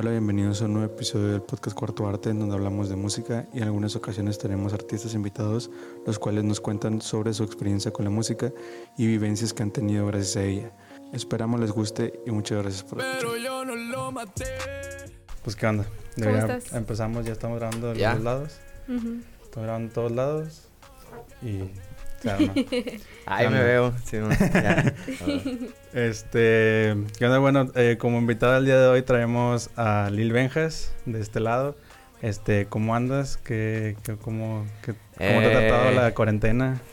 Hola, bienvenidos a un nuevo episodio del podcast Cuarto Arte en donde hablamos de música y en algunas ocasiones tenemos artistas invitados los cuales nos cuentan sobre su experiencia con la música y vivencias que han tenido gracias a ella. Esperamos les guste y muchas gracias por escuchar. Pues qué onda, ¿Cómo ya estás? empezamos, ya estamos grabando de Ya. los lados, Ujú. estamos grabando en todos lados y arma. Ahí me veo. Sí, no. Este, ¿qué onda? Bueno, eh, como invitada el día de hoy traemos a Lil Benjas de este lado. Este, ¿cómo andas? ¿Qué, qué- cómo, qué- cómo te ha tratado Eh. la cuarentena?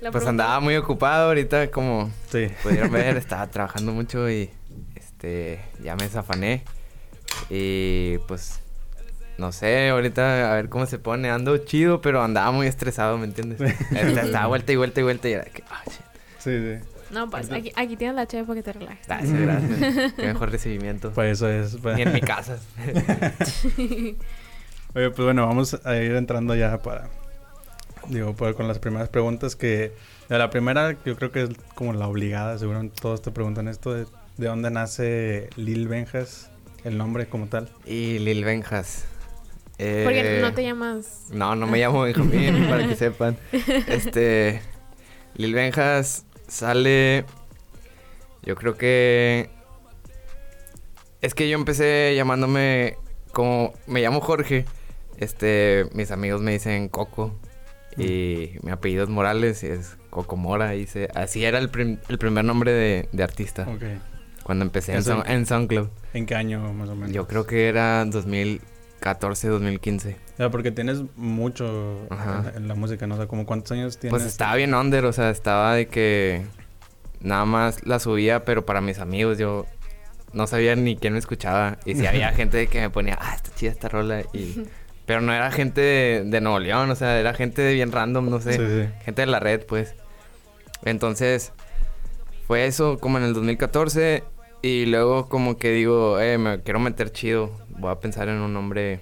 La Pues pregunta- andaba muy ocupado ahorita, como Sí. pudieron ver, estaba trabajando mucho y este ya me zafané. Y pues no sé, ahorita a ver cómo se pone. Ando chido, pero andaba muy estresado, ¿me entiendes? Estaba vuelta y vuelta y vuelta y era que, ah, shit. Sí, sí. No, pues aquí, aquí tienes la cheve para que te relajes. Gracias, gracias. Qué mejor recibimiento. Pues eso es. pues. Ni en mi casa. Oye, pues bueno, vamos a ir entrando ya para, digo, pues, con las primeras preguntas que, de la primera yo creo que es como la obligada, seguro todos te preguntan esto, de, de dónde nace Lil Benjas, el nombre como tal. Y Lil Benjas. Eh, Porque no te llamas. No, no me llamo Benjamín, para que sepan. Este. Lil Benjas sale. Yo creo que. Es que yo empecé llamándome como. Me llamo Jorge. Este. Mis amigos me dicen Coco. Y mi apellido es Morales y es Coco Mora. Y se- así era el, prim- el primer nombre de, de artista. Ok. Cuando empecé en, en SoundCloud. ¿En qué año más o menos? Yo creo que era 2014, 2015. Ya, porque tienes mucho en, en la música, ¿no? O sea, como cuántos años tienes. Pues estaba bien under, o sea, estaba de que nada más la subía, pero para mis amigos yo no sabía ni quién me escuchaba. Y si había gente que me ponía, ah, está chida esta rola. Y... Pero no era gente de, de Nuevo León, o sea, era gente bien random, no sé. Sí, sí. Gente de la red, pues. Entonces, fue eso como en el 2014. Y luego como que digo, eh, me quiero meter chido. Voy a pensar en un nombre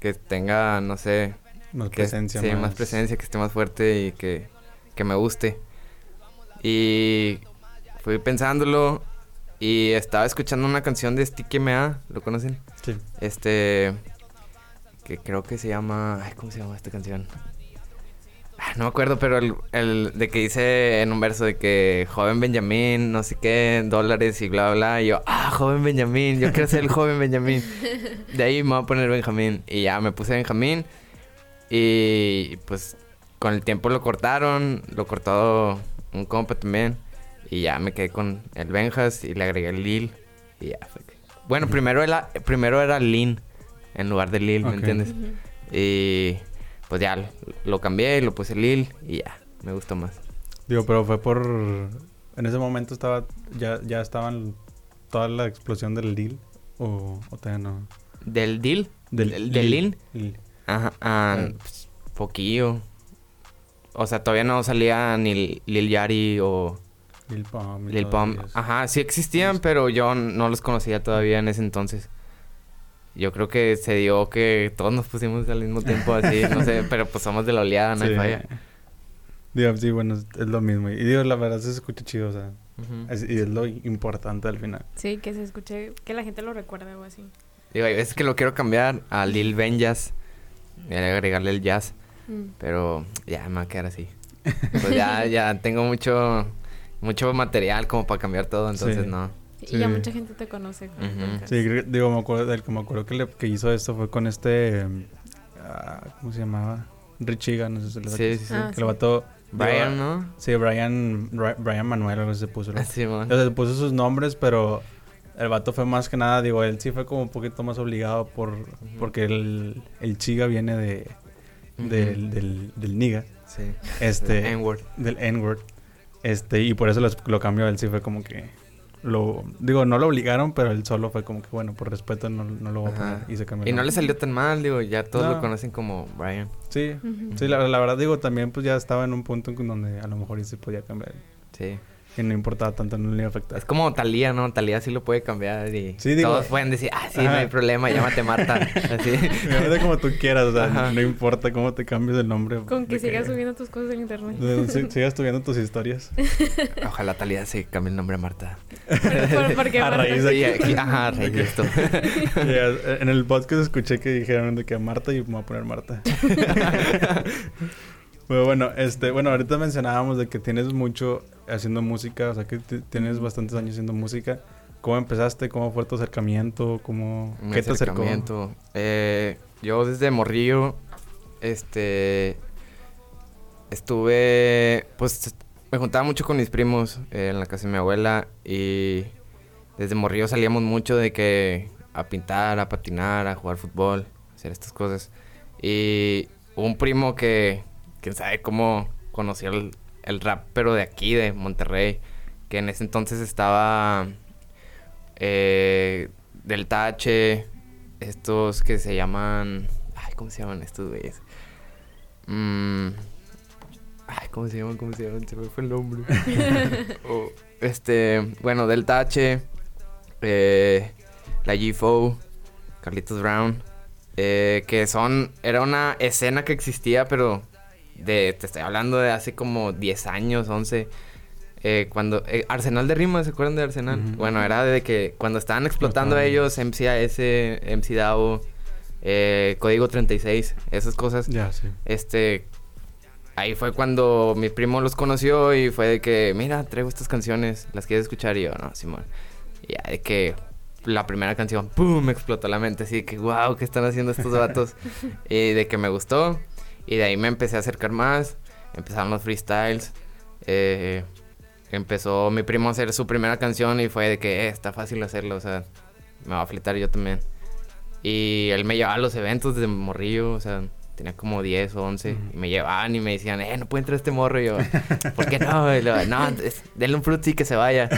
que tenga, no sé, Más que presencia. sí, más... presencia, que esté más fuerte y que, que me guste. Y fui pensándolo y estaba escuchando una canción de Sticky MA, ¿lo conocen? Sí. Este que creo que se llama, ay, ¿cómo se llama esta canción? Ah, no me acuerdo, pero el, el de que dice en un verso de que joven Benjamín, no sé qué, dólares y bla, bla, bla. Y yo, ah, joven Benjamín, yo quiero ser el joven Benjamín. De ahí me voy a poner Benjamín. Y ya me puse Benjamín. Y pues con el tiempo lo cortaron, lo cortó un compa también. Y ya me quedé con el Benjas y le agregué el Lil. Y ya fue. Bueno, primero era, primero era Lin en lugar de Lil, ¿me entiendes? Y pues ya lo, lo cambié y lo puse Lil y ya, me gustó más. Digo, pero fue por. En ese momento estaba. Ya, ya estaban. Toda la explosión del Lil. O, o todavía no. ¿Del Dil? ¿Del? Lil. Ajá, ah, Ah. pues, poquillo. O sea, todavía no salía ni Lil Yari o Lil Pump. Lil Pump. Ajá, sí existían, pero yo no los conocía todavía en ese entonces. Yo creo que se dio que todos nos pusimos al mismo tiempo así, no sé, pero pues somos de la oleada, no hay Sí. falla. Digo, sí, bueno, es, es lo mismo. Y digo, la verdad se escucha chido, o sea. Es- y es lo importante al final. Sí, que se escuche, que la gente lo recuerde o así. Digo, hay veces que lo quiero cambiar a Lil Ben Jazz. Y agregarle el jazz. Mm. Pero ya me va a quedar así. Pues ya, ya tengo mucho, mucho material como para cambiar todo, entonces Sí. no. Y ya Sí. mucha gente te conoce. Sí, digo, me acuerdo, del que me acuerdo que, le- que hizo esto fue con este. ah, ¿Cómo se llamaba? Richiga, no sé si le Sí, sí, sí. Ah, Que lo mató. Brian, ¿no? Sí, Brian, Bri- Brian Manuel, algo se puso. ¿no? Sí, man. O sea, se puso sus nombres, pero el vato fue más que nada, digo, él sí fue como un poquito más obligado por porque el, el chiga viene de del, del, del niga, Sí. este, N-word. del N-word, este, y por eso lo, lo cambió, él sí fue como que lo, digo, no lo obligaron, pero él solo fue como que, bueno, por respeto no, no lo voy a Ajá. poner, y se cambió. Y no le salió tan mal, digo, ya todos No. lo conocen como Brian. Sí, sí, la, la verdad digo, también pues ya estaba en un punto en donde a lo mejor sí se podía cambiar. Sí. Y no importaba tanto, no le iba a afectar. Es como Talía, ¿no? Talía sí lo puede cambiar y Sí, digo- todos pueden decir, ah, sí, no hay problema, llámate Marta. Así. Llámate como tú quieras, o sea, Ajá. no importa cómo te cambies el nombre. Con que sigas subiendo tus cosas en internet. sigas subiendo tus historias. Ojalá Talía se cambie el nombre a Marta. ¿Por, por- por qué A Marta? raíz de Sí, aquí. ajá, a raíz de esto. En el podcast escuché que dijeron de que a Marta y me voy a poner Marta. Pero bueno, este, bueno, ahorita mencionábamos de que tienes mucho haciendo música, o sea que tienes bastantes años haciendo música. ¿Cómo empezaste? ¿Cómo fue tu acercamiento? ¿Cómo, Mi ¿Qué te acercó? acercamiento. Eh, yo desde morrillo, este, estuve, pues, me juntaba mucho con mis primos eh, en la casa de mi abuela y desde morrillo salíamos mucho de que a pintar, a patinar, a jugar fútbol, hacer estas cosas. Y un primo que, quién sabe cómo conoció el, el rap, pero de aquí, de Monterrey, que en ese entonces estaba eh, del Tache, estos que se llaman. Ay, ¿cómo se llaman estos güeyes? Mm, ay, ¿cómo se llaman? ¿Cómo se llaman? Se me fue el nombre. Oh, este, bueno, del Tache, eh, la G-Fo, Carlitos Brown, eh, que son. Era una escena que existía, pero de. Te estoy hablando de hace como 10 años, 11. Eh, cuando eh, Arsenal de Rimas, ¿se acuerdan de Arsenal? Bueno, era de que cuando estaban explotando Explotaban. ellos, MCAS, MC DAO, eh, Código 36, esas cosas. Ya, sí. Este, ahí fue cuando mi primo los conoció y fue de que, mira, traigo estas canciones, las quieres escuchar y yo, no, Simón. Y ya de que la primera canción, ¡pum! me explotó la mente, así que, wow, ¿qué están haciendo estos vatos? y de que me gustó. Y de ahí me empecé a acercar más, empezaron los freestyles. eh, empezó mi primo a hacer su primera canción y fue de que, eh, está fácil hacerlo, o sea, me va a flitar yo también. Y él me llevaba a los eventos desde morrillo, o sea, tenía como 10 o 11. Ujú. Y me llevaban y me decían, eh, no puede entrar este morro. Y yo, ¿por qué no? Y no, es- denle un frutti que se vaya.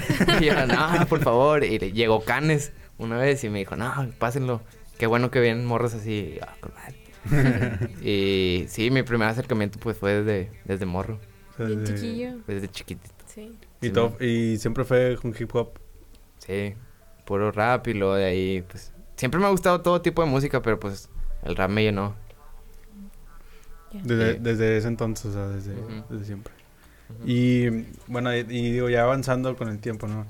Y yo, no, por favor. Y le- llegó Canes una vez y me dijo, no, pásenlo. Qué bueno que vienen morros así. Y yo, "Ah, con madre". y sí, mi primer acercamiento pues fue desde, desde morro, O sea, Bien de- chiquillo. desde chiquitito. Sí. Y, Sí, y siempre fue con hip hop. Sí, puro rap y luego de ahí, pues... Siempre me ha gustado todo tipo de música, pero pues el rap me llenó. Desde, Sí. desde ese entonces, o sea, desde, desde siempre. Y bueno, y, y digo, ya avanzando con el tiempo, ¿no?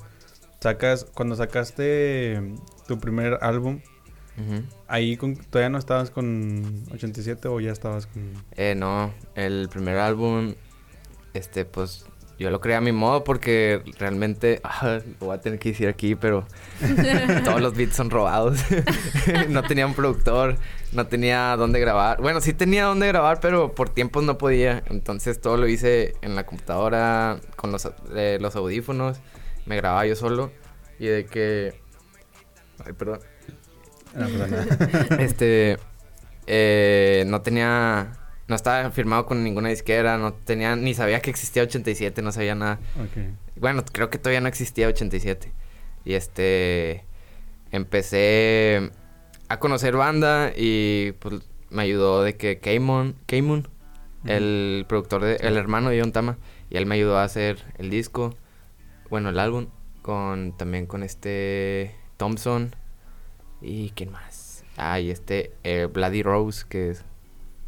Sacas, cuando sacaste tu primer álbum, Ahí con- todavía no estabas con 87 o ya estabas con... Eh, no, el primer álbum, este, pues, yo lo creé a mi modo porque realmente, ah, lo voy a tener que decir aquí, pero todos los beats son robados. no tenía un productor, no tenía dónde grabar. Bueno, sí tenía dónde grabar, pero por tiempos no podía. Entonces todo lo hice en la computadora, con los, eh, los audífonos. Me grababa yo solo. Y de que... Ay, perdón. Pues, nada. este eh, no tenía no estaba firmado con ninguna disquera no tenía ni sabía que existía 87 no sabía nada. Bueno creo que todavía no existía 87 y este empecé a conocer banda y pues me ayudó de que Keimon Keimon el productor de el hermano de John Tama y él me ayudó a hacer el disco bueno el álbum con también con este Thompson y quién más ah y este eh, Bloody Rose que es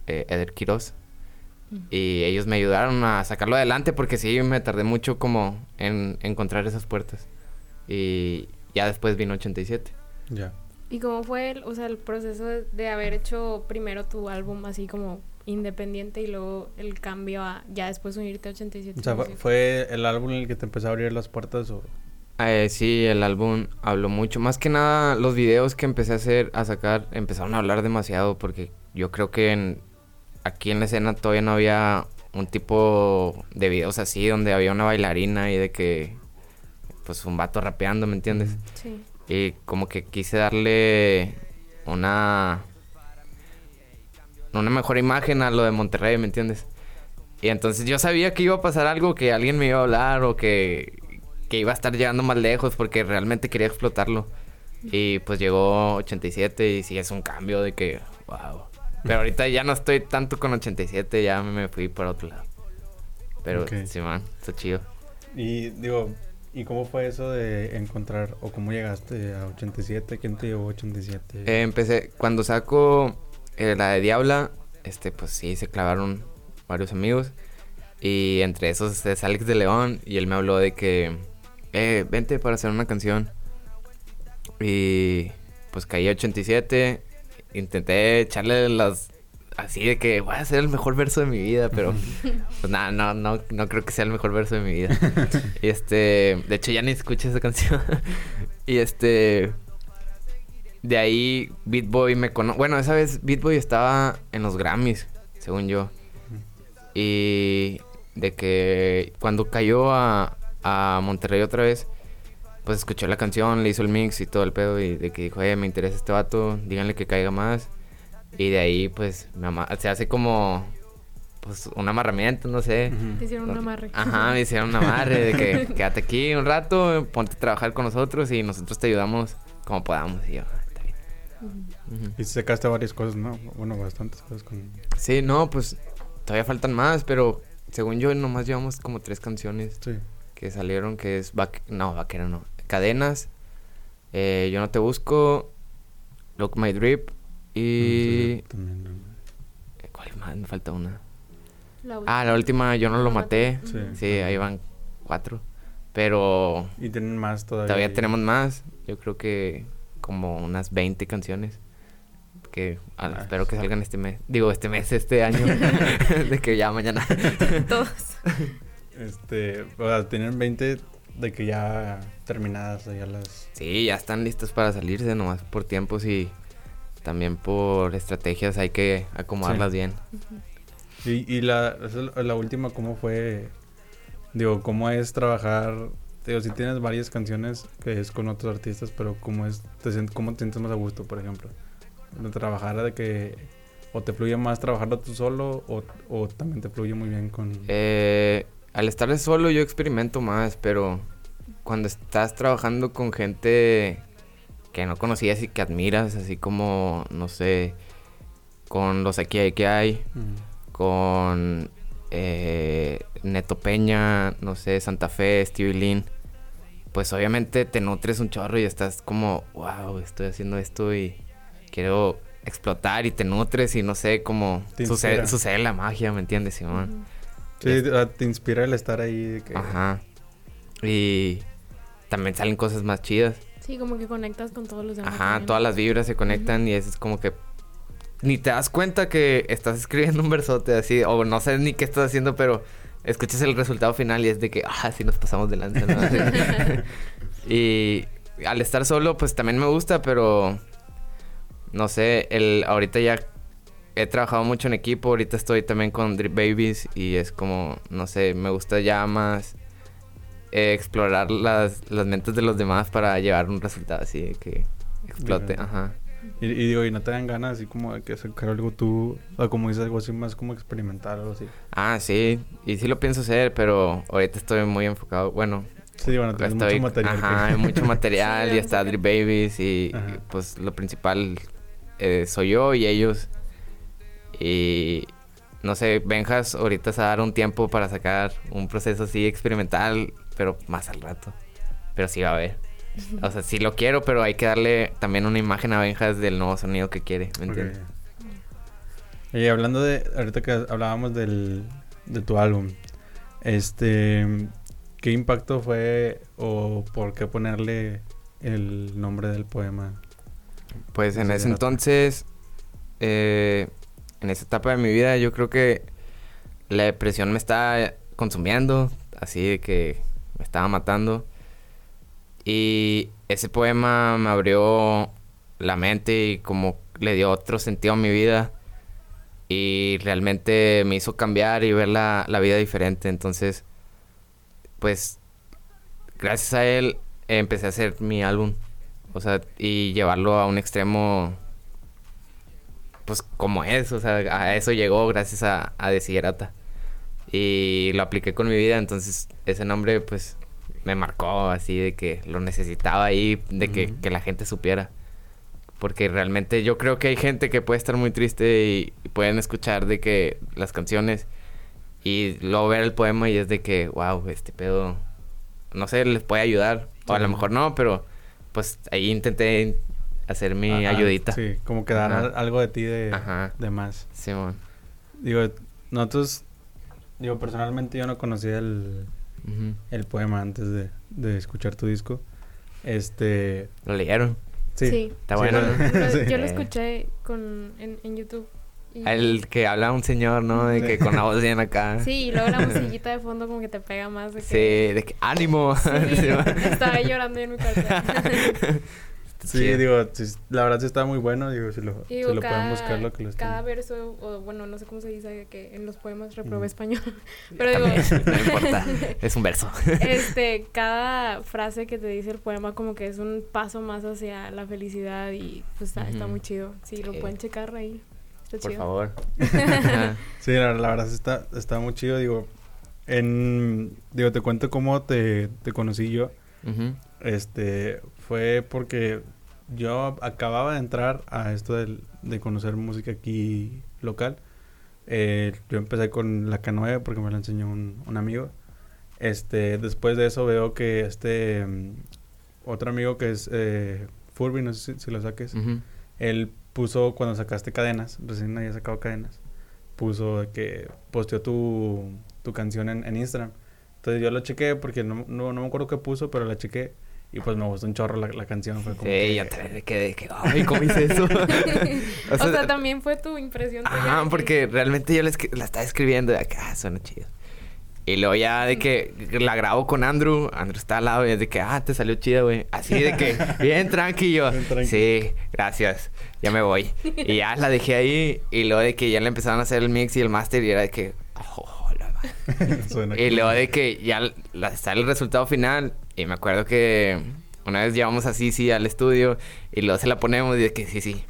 eh, Eder Quiroz. Y ellos me ayudaron a sacarlo adelante porque sí me tardé mucho como en encontrar esas puertas. Y ya después vino 87 Ya. ¿Y cómo fue el, o sea, el proceso de, de haber hecho primero tu álbum así como independiente y luego el cambio a ya después unirte a 87? O sea, fue, fue el álbum en el que te empezó a abrir las puertas o... Eh, sí, el álbum habló mucho. Más que nada, los videos que empecé a hacer, a sacar, empezaron a hablar demasiado porque yo creo que en- aquí en la escena todavía no había un tipo de videos así donde había una bailarina y de que, pues, un vato rapeando, ¿me entiendes? Sí. Y como que quise darle una una mejor imagen a lo de Monterrey, ¿me entiendes? Y entonces yo sabía que iba a pasar algo, que alguien me iba a hablar o que, que iba a estar llegando más lejos porque realmente quería explotarlo. Y pues llegó 87 y sí es un cambio de que, wow. Pero ahorita ya no estoy tanto con 87, ya me fui por otro lado. Pero Ok. sí, man, está chido. Y digo, ¿y cómo fue eso de encontrar o cómo llegaste a 87? ¿Quién te llevó a 87? Eh, empecé, cuando saco eh, la de Diabla, este, pues sí, se clavaron varios amigos. Y entre esos es Alex de León. Y él me habló de que, eh, vente para hacer una canción. Y pues caí a 87. Intenté echarle las. Así de que voy a hacer el mejor verso de mi vida, pero pues nada, no, no, no creo que sea el mejor verso de mi vida. y este, de hecho ya ni escuché esa canción. y este, de ahí Beat Boy me conoce. Bueno, esa vez Beat Boy estaba en los Grammys, según yo. Y de que cuando cayó a, a Monterrey otra vez, pues escuchó la canción, le hizo el mix y todo el pedo. Y de que dijo, eh, me interesa este vato, díganle que caiga más. Y de ahí, pues, se hace como. Pues un amarramiento, no sé. Te hicieron un amarre. Ajá, me hicieron un amarre de que quédate aquí un rato, ponte a trabajar con nosotros y nosotros te ayudamos como podamos. Y yo, "Ah, está bien. Ujú. Y sacaste varias cosas, ¿no? Bueno, bastantes cosas con... Sí, no, pues todavía faltan más, pero según yo nomás llevamos como tres canciones Sí. Que salieron, que es Vaque- no, Vaquero no, Cadenas, eh, Yo no te busco, Look My Drip y... Sí, también, ¿no? ¿Cuál más? Me falta una. La Ah, la última Yo no lo maté. Sí. Sí, ahí van cuatro. Pero Y tienen más todavía. todavía ahí. tenemos más. Yo creo que como unas 20 canciones. Que ah, Nice. espero que salgan este mes. Digo, este mes, este año. de que ya mañana. Todos. Este, o sea, tienen 20 de que ya terminadas, ya las... Sí, ya están listos para salirse, nomás por tiempos y también por estrategias hay que acomodarlas bien. Y, y la, la última, ¿cómo fue? Digo, ¿cómo es trabajar? Digo, si tienes varias canciones que es con otros artistas, pero ¿cómo es? Te, ¿Cómo te sientes más a gusto, por ejemplo? De trabajar de que... ¿O te fluye más trabajarlo tú solo o, o también te fluye muy bien con... Eh, al estar solo yo experimento más, pero cuando estás trabajando con gente que no conocías y que admiras, así como, no sé, con los aquí hay que hay, con eh, Neto Peña, no sé, Santa Fe, Stevie Lin, pues obviamente te nutres un chorro y estás como, wow, estoy haciendo esto y quiero explotar y te nutres y no sé, como Te sucede, inspira. sucede la magia, ¿me entiendes, Simón? Sí, te- te inspira el estar ahí de que... Ajá. Y también salen cosas más chidas. Sí, como que conectas con todos los demás. Ajá, también. todas las vibras se conectan y es como que ni te das cuenta que estás escribiendo un versote así, o no sé ni qué estás haciendo, pero escuchas el resultado final y es de que, ah, sí nos pasamos de lanza, ¿no? y al estar solo, pues también me gusta, pero no sé, el ahorita ya he trabajado mucho en equipo, ahorita estoy también con Drip Babies y es como, no sé, me gusta ya más eh, explorar las, las mentes de los demás para llevar un resultado así de que explote, Bien. ajá. Y, y digo, y no te dan ganas así como de que sacar algo tú, o como dices, algo así más como experimental o algo así. Ah, sí, y sí lo pienso hacer, pero ahorita estoy muy enfocado, bueno, Sí, bueno, tienes estoy, mucho material. ajá, que- hay mucho material Sí, y está Drip Babies y, pues lo principal eh, soy yo y ellos y no sé, Benjas ahorita se va a dar un tiempo para sacar un proceso así experimental, pero más al rato, pero sí va a haber. O sea, sí lo quiero, pero hay que darle también una imagen a Benjas del nuevo sonido que quiere, ¿me Ok. entiendes? Y hablando de, ahorita que hablábamos del, de tu álbum, este, ¿qué impacto fue o por qué ponerle el nombre del poema? Pues en ese entonces, eh, en esa etapa de mi vida, yo creo que la depresión me estaba consumiendo, así de que me estaba matando. Y ese poema me abrió la mente y como le dio otro sentido a mi vida. Y realmente me hizo cambiar y ver la, la vida diferente. Entonces, pues, gracias a él empecé a hacer mi álbum. O sea, y llevarlo a un extremo, pues como es, o sea, a eso llegó gracias a, a Desiderata. Y lo apliqué con mi vida, entonces ese nombre pues me marcó así de que lo necesitaba ahí, de que, que la gente supiera. Porque realmente yo creo que hay gente que puede estar muy triste y, y pueden escuchar de que las canciones y luego ver el poema y es de que, wow, este pedo no sé, les puede ayudar. O a lo mejor no, pero pues ahí intenté hacer mi ayudita. Sí, como que dar algo de ti de, de más. Simón. Digo, nosotros, digo, personalmente yo no conocía el, el poema antes de, de, escuchar tu disco. Este... ¿Lo leyeron? Sí. Está bueno. Yo lo escuché con, en, en YouTube. El que habla un señor, ¿no? De que con la voz bien acá. Sí, y luego la musiquita de fondo como que te pega más. De que... Sí, de que ánimo. estaba llorando en mi casa. Sí, digo, la verdad sí está muy bueno, digo, si lo, si lo pueden buscar lo que lo Cada verso, o bueno, no sé cómo se dice, que en los poemas reprobé español, pero digo... no importa, es un verso. este, cada frase que te dice el poema como que es un paso más hacia la felicidad y pues está, está muy chido. Sí, lo pueden checar ahí. Por favor. sí, la, verdad está, está muy chido. Digo, en, digo, te cuento cómo te, te conocí yo. Este, fue porque yo acababa de entrar a esto de, conocer música aquí local. Eh, yo empecé con la K9 porque me la enseñó un, amigo. Este, después de eso veo que este mm, otro amigo que es eh, Furby, no sé si, lo saques, él puso cuando sacaste cadenas, recién había sacado cadenas, puso que posteó tu, tu canción en, en, Instagram. Entonces yo lo chequé porque no, no, no, me acuerdo qué puso, pero la chequé y pues me gustó un chorro la, la canción. Fue como sí, que... ya te quedé que, ay, ¿cómo hice eso? o, sea, también fue tu impresión. Ah, porque realmente yo la, la estaba escribiendo de acá, ah, suena chido. Y luego ya de que la grabo con Andrew, Andrew está al lado y es de que, ah, te salió chido, güey. Así de que, bien tranquilo. Sí, gracias, ya me voy. Y ya la dejé ahí y luego de que ya le empezaron a hacer el mix y el master y era de que, oh, la Y luego de que ya sale el resultado final y me acuerdo que una vez llevamos así, sí, al estudio y luego se la ponemos y de que sí, sí,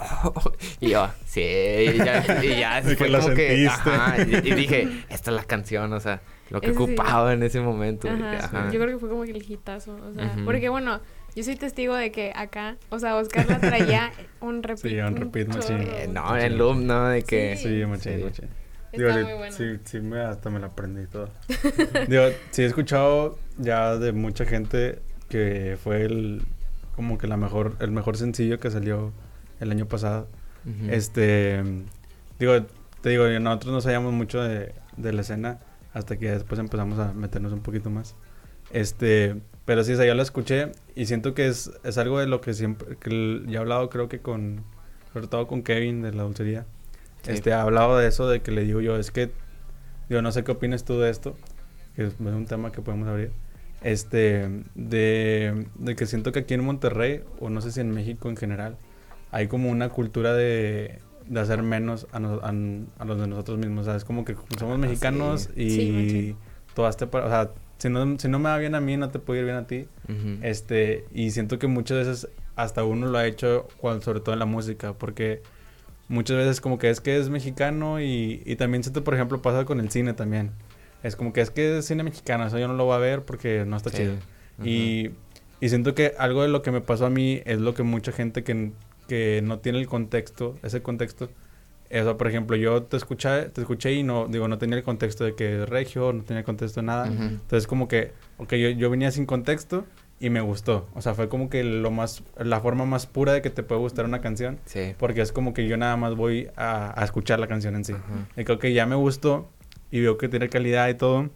y yo, sí, y ya, y ya fue como que, ajá, y, dije, esta es la canción, o sea, lo que ocupaba en ese momento. Yo creo que fue como que el hitazo, o sea, porque bueno, yo soy testigo de que acá, o sea, Oscar la traía un repeat. Sí, un repeat, machín. no, en loop, ¿no? De que... Sí, machín, machín. Digo, muy bueno. sí, sí, me, hasta me la aprendí todo. Digo, sí he escuchado ya de mucha gente que fue el, como que la mejor, el mejor sencillo que salió el año pasado. Este, digo, te digo, nosotros no sabíamos mucho de, de, la escena hasta que después empezamos a meternos un poquito más. Este, pero sí, o yo la escuché y siento que es, es algo de lo que siempre, que ya he hablado creo que con, sobre todo con Kevin de la dulcería. Este, ha hablado de eso, de que le digo yo, es que, digo, no sé qué opinas tú de esto, que es un tema que podemos abrir. Este de, de, que siento que aquí en Monterrey o no sé si en México en general hay como una cultura de, de hacer menos a, a, los de nosotros mismos. O sea, es como que somos ah, mexicanos y todo este... O sea, si no, si no me va bien a mí, no te puede ir bien a ti. este Y siento que muchas veces hasta uno lo ha hecho, cuando, sobre todo en la música, porque muchas veces como que es que es mexicano y, y también siento, por ejemplo, pasa con el cine también. Es como que es que es cine mexicano, eso yo no lo voy a ver porque no está chido. Y... Y siento que algo de lo que me pasó a mí es lo que mucha gente que, que no tiene el contexto, ese contexto. Eso, por ejemplo, yo te escuché, te escuché y no, digo, no tenía el contexto de que es regio, no tenía el contexto de nada. Entonces, como que, ok, yo, yo venía sin contexto y me gustó. O sea, fue como que lo más, la forma más pura de que te puede gustar una canción. Sí. Porque es como que yo nada más voy a, a escuchar la canción en sí. Y creo que ya me gustó y veo que tiene calidad y todo.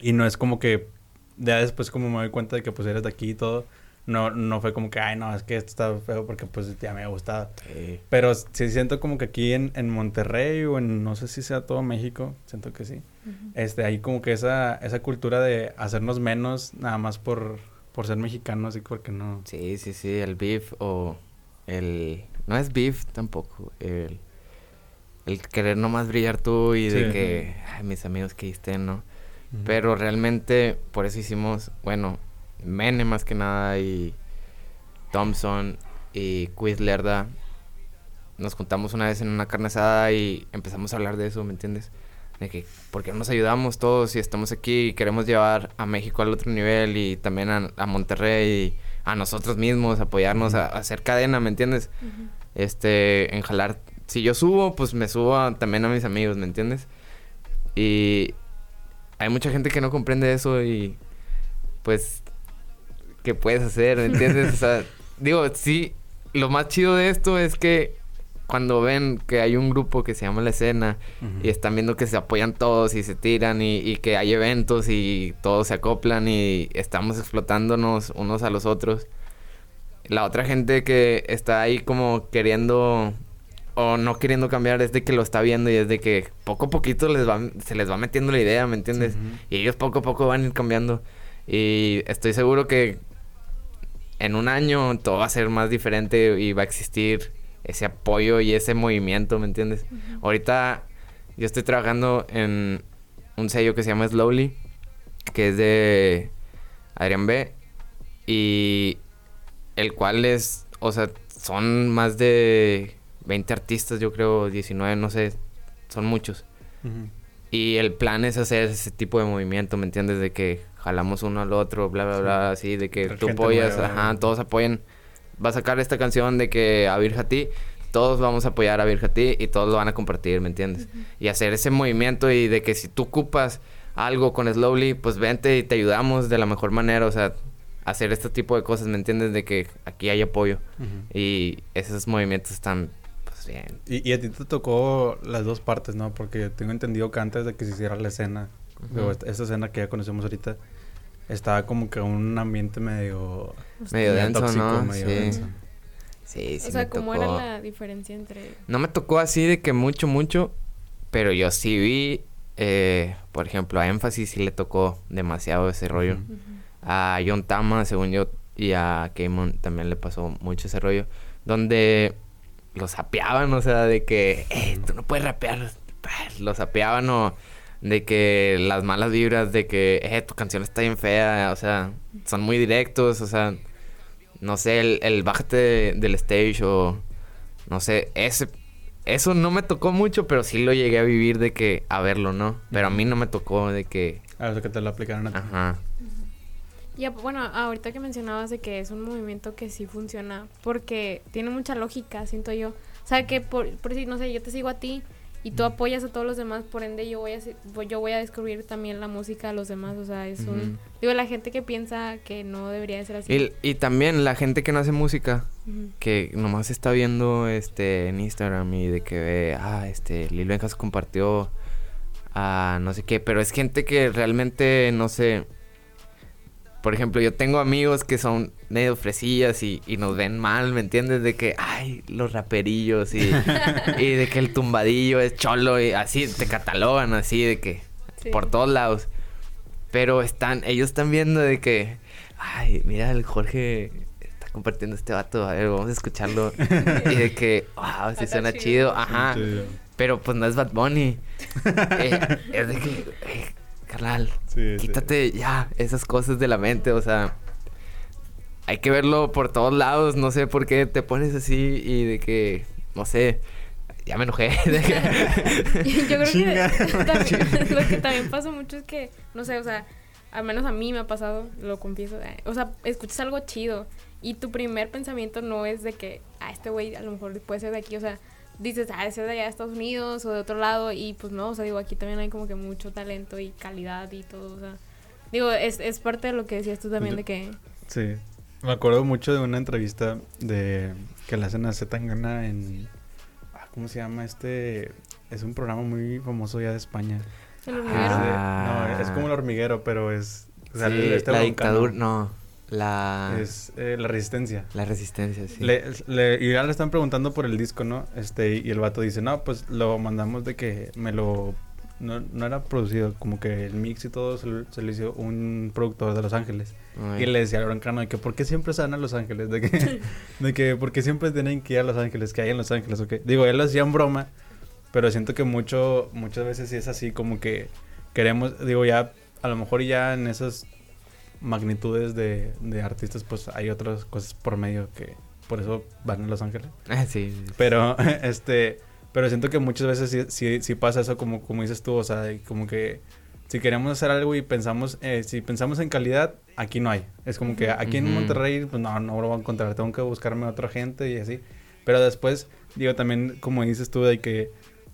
Y no es como que ya después como me doy cuenta de que pues eres de aquí y todo no, no fue como que, ay, no, es que esto está feo porque pues ya me ha gustado. Pero sí siento como que aquí en, en, Monterrey o en, no sé si sea todo México, siento que sí. Este, hay como que esa, esa cultura de hacernos menos nada más por, por ser mexicanos y porque no. Sí, sí, sí, el beef o el... No es beef tampoco, el... El querer nomás brillar tú y de que, ay, mis amigos que estén, ¿no? Pero realmente por eso hicimos, bueno, Mene más que nada y Thompson y Quiz Lerda. Nos juntamos una vez en una carne asada y empezamos a hablar de eso, ¿me entiendes? De que, ¿por qué no nos ayudamos todos y estamos aquí y queremos llevar a México al otro nivel y también a, Monterrey y a nosotros mismos, apoyarnos a, hacer cadena, ¿me entiendes? Este, en jalar. Si yo subo, pues me subo también a mis amigos, ¿me entiendes? Y hay mucha gente que no comprende eso y pues, ¿qué puedes hacer? ¿Me entiendes? o sea, digo, sí, lo más chido de esto es que cuando ven que hay un grupo que se llama La Escena y están viendo que se apoyan todos y se tiran y, y, que hay eventos y todos se acoplan y estamos explotándonos unos a los otros. La otra gente que está ahí como queriendo o no queriendo cambiar es de que lo está viendo y es de que poco a poquito les va, se les va metiendo la idea, ¿me entiendes? Y ellos poco a poco van a ir cambiando. Y estoy seguro que en un año todo va a ser más diferente y va a existir ese apoyo y ese movimiento, ¿me entiendes? Ahorita yo estoy trabajando en un sello que se llama Slowly, que es de Adrián B. Y el cual es, o sea, son más de 20 artistas, yo creo, 19, no sé, son muchos. Y el plan es hacer ese tipo de movimiento, ¿me entiendes? De que jalamos uno al otro, bla, bla, bla, así, de que tú apoyas, ajá, todos apoyen. Va a sacar esta canción de que a Virja ti, todos vamos a apoyar a Virja ti y todos lo van a compartir, ¿me entiendes? Y hacer ese movimiento y de que si tú ocupas algo con Slowly, pues vente y te ayudamos de la mejor manera, o sea, hacer este tipo de cosas, ¿me entiendes? De que aquí hay apoyo. Y esos movimientos están pues bien. Y, y, a ti te tocó las dos partes, ¿no? Porque tengo entendido que antes de que se hiciera la escena, esta, esta, escena que ya conocemos ahorita, estaba como que un ambiente medio... Medio, denso, tóxico, ¿no? Medio sí. denso. Sí, sí O sea, me ¿cómo tocó. era la diferencia entre...? No me tocó así de que mucho, mucho, pero yo sí vi, eh, por ejemplo, a Énfasis sí le tocó demasiado ese rollo. A John Tama, según yo, y a Keimon también le pasó mucho ese rollo, donde los sapeaban, o sea, de que, eh, tú no puedes rapear, los sapeaban o de que las malas vibras, de que, eh, tu canción está bien fea, o sea, son muy directos, o sea, no sé, el, el bájate de- del stage o, no sé, ese, eso no me tocó mucho, pero sí lo llegué a vivir de que, a verlo, ¿no? Pero a mí no me tocó de que, A ver, que te lo aplicaron a ti. ajá. Ya, bueno, ahorita que mencionabas de que es un movimiento que sí funciona, porque tiene mucha lógica, siento yo. O sea, que por, por decir, no sé, yo te sigo a ti y tú apoyas a todos los demás, por ende yo voy a, voy- yo voy a descubrir también la música de los demás, o sea, es un... Digo, la gente que piensa que no debería de ser así. Y, y también la gente que no hace música, que nomás está viendo este en Instagram y de que ve, ah, este, Lil Benjas compartió a no sé qué, pero es gente que realmente no sé. Por ejemplo, yo tengo amigos que son medio fresillas y, y nos ven mal, ¿me entiendes? De que, ay, los raperillos y, y de que el tumbadillo es cholo y así, te catalogan así, de que Sí. por todos lados. Pero están, ellos están viendo de que, ay, mira, el Jorge está compartiendo este vato, a ver, vamos a escucharlo. y de que, wow, sí suena chido. chido, ajá. Sí, Pero pues no es Bad Bunny. Eh, es de que, eh, carnal, sí, sí. quítate ya esas cosas de la mente, o sea. Hay que verlo por todos lados, no sé por qué te pones así y de que, no sé, ya me enojé. Yo creo Chinga. que también, lo que también pasa mucho es que, no sé, o sea, al menos a mí me ha pasado, lo confieso, eh, o sea, escuchas algo chido y tu primer pensamiento no es de que, ah, este güey a lo mejor puede ser de aquí, o sea, dices, ah, ese es de allá de Estados Unidos o de otro lado y pues no, o sea, digo, aquí también hay como que mucho talento y calidad y todo, o sea, digo, es, es parte de lo que decías tú también de que... Sí. Me acuerdo mucho de una entrevista de que le hacen a Zetangana en... ah, ¿Cómo se llama este? Es un programa muy famoso ya de España. El Ah. hormiguero. Es de- no, es como el hormiguero, pero es... o sea, Sí, este la dictadura, no, la, Es eh, la resistencia. la resistencia, sí. Le, le- y ya le están preguntando por el disco, ¿no? Este, y el vato dice, no, pues lo mandamos de que me lo... No, no era producido, como que el mix y todo se lo, se lo hizo un productor de Los Ángeles. Ay. Y le decía al broncano de que, ¿por qué siempre se van a Los Ángeles? De que, de que, ¿por qué siempre tienen que ir a Los Ángeles? Que hay en Los Ángeles, ¿ok? Digo, él lo hacía en broma, pero siento que mucho, muchas veces sí es así, como que queremos, digo, ya, a lo mejor ya en esas magnitudes de, de artistas, pues hay otras cosas por medio que por eso van a Los Ángeles. Ah, sí, sí, sí. Pero, este, pero siento que muchas veces sí, sí, sí pasa eso como, como dices tú, o sea, como que si queremos hacer algo y pensamos, eh, si pensamos en calidad, aquí no hay. Es como que aquí en Ujú. Monterrey, pues no, no lo voy a encontrar, tengo que buscarme a otra gente y así. Pero después, digo, también como dices tú, de que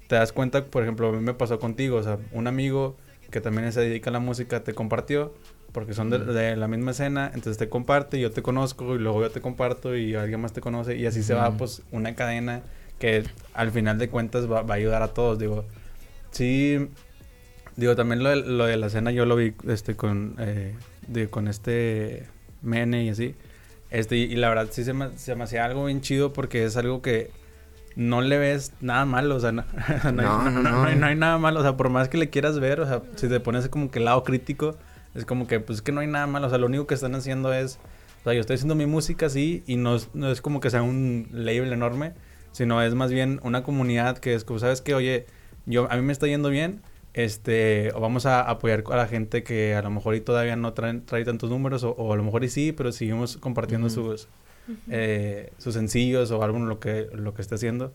te das cuenta, por ejemplo, a mí me pasó contigo, o sea, un amigo que también se dedica a la música te compartió, porque son de, de la misma escena, entonces te comparte, yo te conozco y luego yo te comparto y alguien más te conoce y así se va pues una cadena que al final de cuentas va, va a ayudar a todos, digo, sí, digo también lo de, lo de la escena yo lo vi este con, eh, de- con este Mene y así, este y, y la verdad sí se me, se me hacía algo bien chido porque es algo que no le ves nada malo, o sea, no, no, No, hay, no, no, no. hay, no hay nada malo, o sea, por más que le quieras ver, o sea, si te pones como que el lado crítico, es como que, pues es que no hay nada malo, o sea, lo único que están haciendo es, o sea, yo estoy haciendo mi música así y no es, no es como que sea un label enorme, sino es más bien una comunidad que es como, ¿sabes qué? Oye, yo, a mí me está yendo bien, este, o vamos a apoyar a la gente que a lo mejor y todavía no traen, trae tantos números, o, o a lo mejor y sí, pero seguimos compartiendo Ujú. sus, eh, sus sencillos o algo lo que, lo que esté haciendo.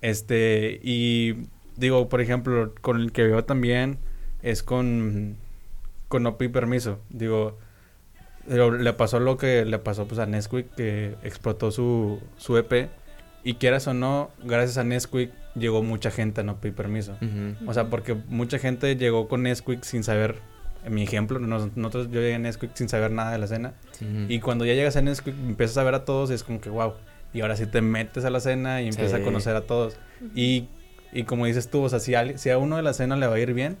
Este, y digo, por ejemplo, con el que veo también es con, con No Pi Permiso. Digo, le pasó lo que le pasó pues a Nesquik, que explotó su, su EP. Y quieras o no, gracias a Nesquik llegó mucha gente a No Pi Permiso. Ujú. O sea, porque mucha gente llegó con Nesquik sin saber, en mi ejemplo, nos- nosotros yo llegué a Nesquik sin saber nada de la escena. Ujú. Y cuando ya llegas a Nesquik, empiezas a ver a todos y es como que, wow. Y ahora sí te metes a la cena y empiezas Sí. a conocer a todos. Y, y como dices tú, o sea, si a, si a uno de la cena le va a ir bien,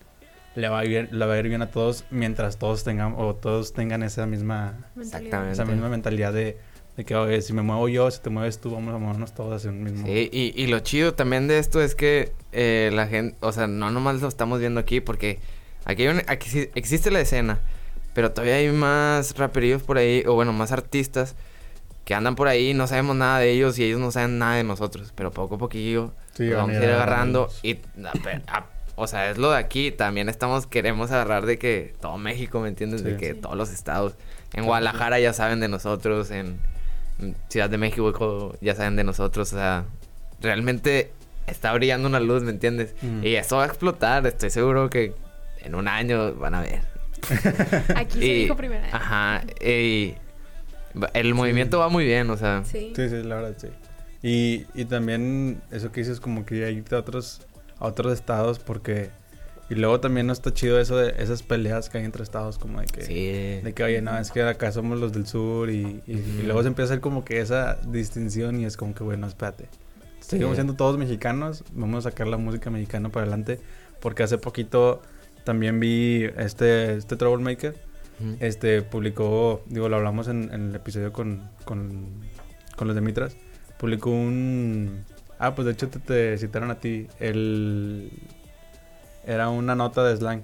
le va a ir, le va a ir bien a todos mientras todos tengan, o todos tengan esa misma, Exactamente. esa misma mentalidad de, de que, oye, si me muevo yo, si te mueves tú, vamos a movernos todos hacia un mismo. Sí, y, y lo chido también de esto es que eh, la gente, o sea, no nomás lo estamos viendo aquí, porque aquí, hay un- aquí existe la escena, pero todavía hay más raperillos por ahí, o bueno, más artistas que andan por ahí, no sabemos nada de ellos y ellos no saben nada de nosotros, pero poco a poquillo Sí, vamos a ir agarrando y, a- a- o sea, es lo de aquí, también estamos, queremos agarrar de que todo México, ¿me entiendes? De que Sí. todos los estados, en Guadalajara ya saben de nosotros, en en Ciudad de México ya saben de nosotros, o sea, realmente está brillando una luz, ¿me entiendes? Mm. Y eso va a explotar, estoy seguro que en un año van a ver. Aquí se Y- dijo primero. Ajá, y el movimiento va muy bien, o sea, Sí. Sí, sí, la verdad, sí. Y, y también eso que dices como que irte a otros, a otros estados porque... Y luego también no está chido eso de esas peleas que hay entre estados como de que... sí. De que, oye, no, es que acá somos los del sur y, y, y Ujú. luego se empieza a hacer como que esa distinción y es como que, bueno, espérate. Seguimos Sí. siendo todos mexicanos, vamos a sacar la música mexicana para adelante porque hace poquito también vi este, este Troublemaker, Ujú. este publicó, digo, lo hablamos en, en el episodio con, con, con los de Mitras, publicó un... Ah, pues de hecho te, te citaron a ti, el... Era una nota de slang.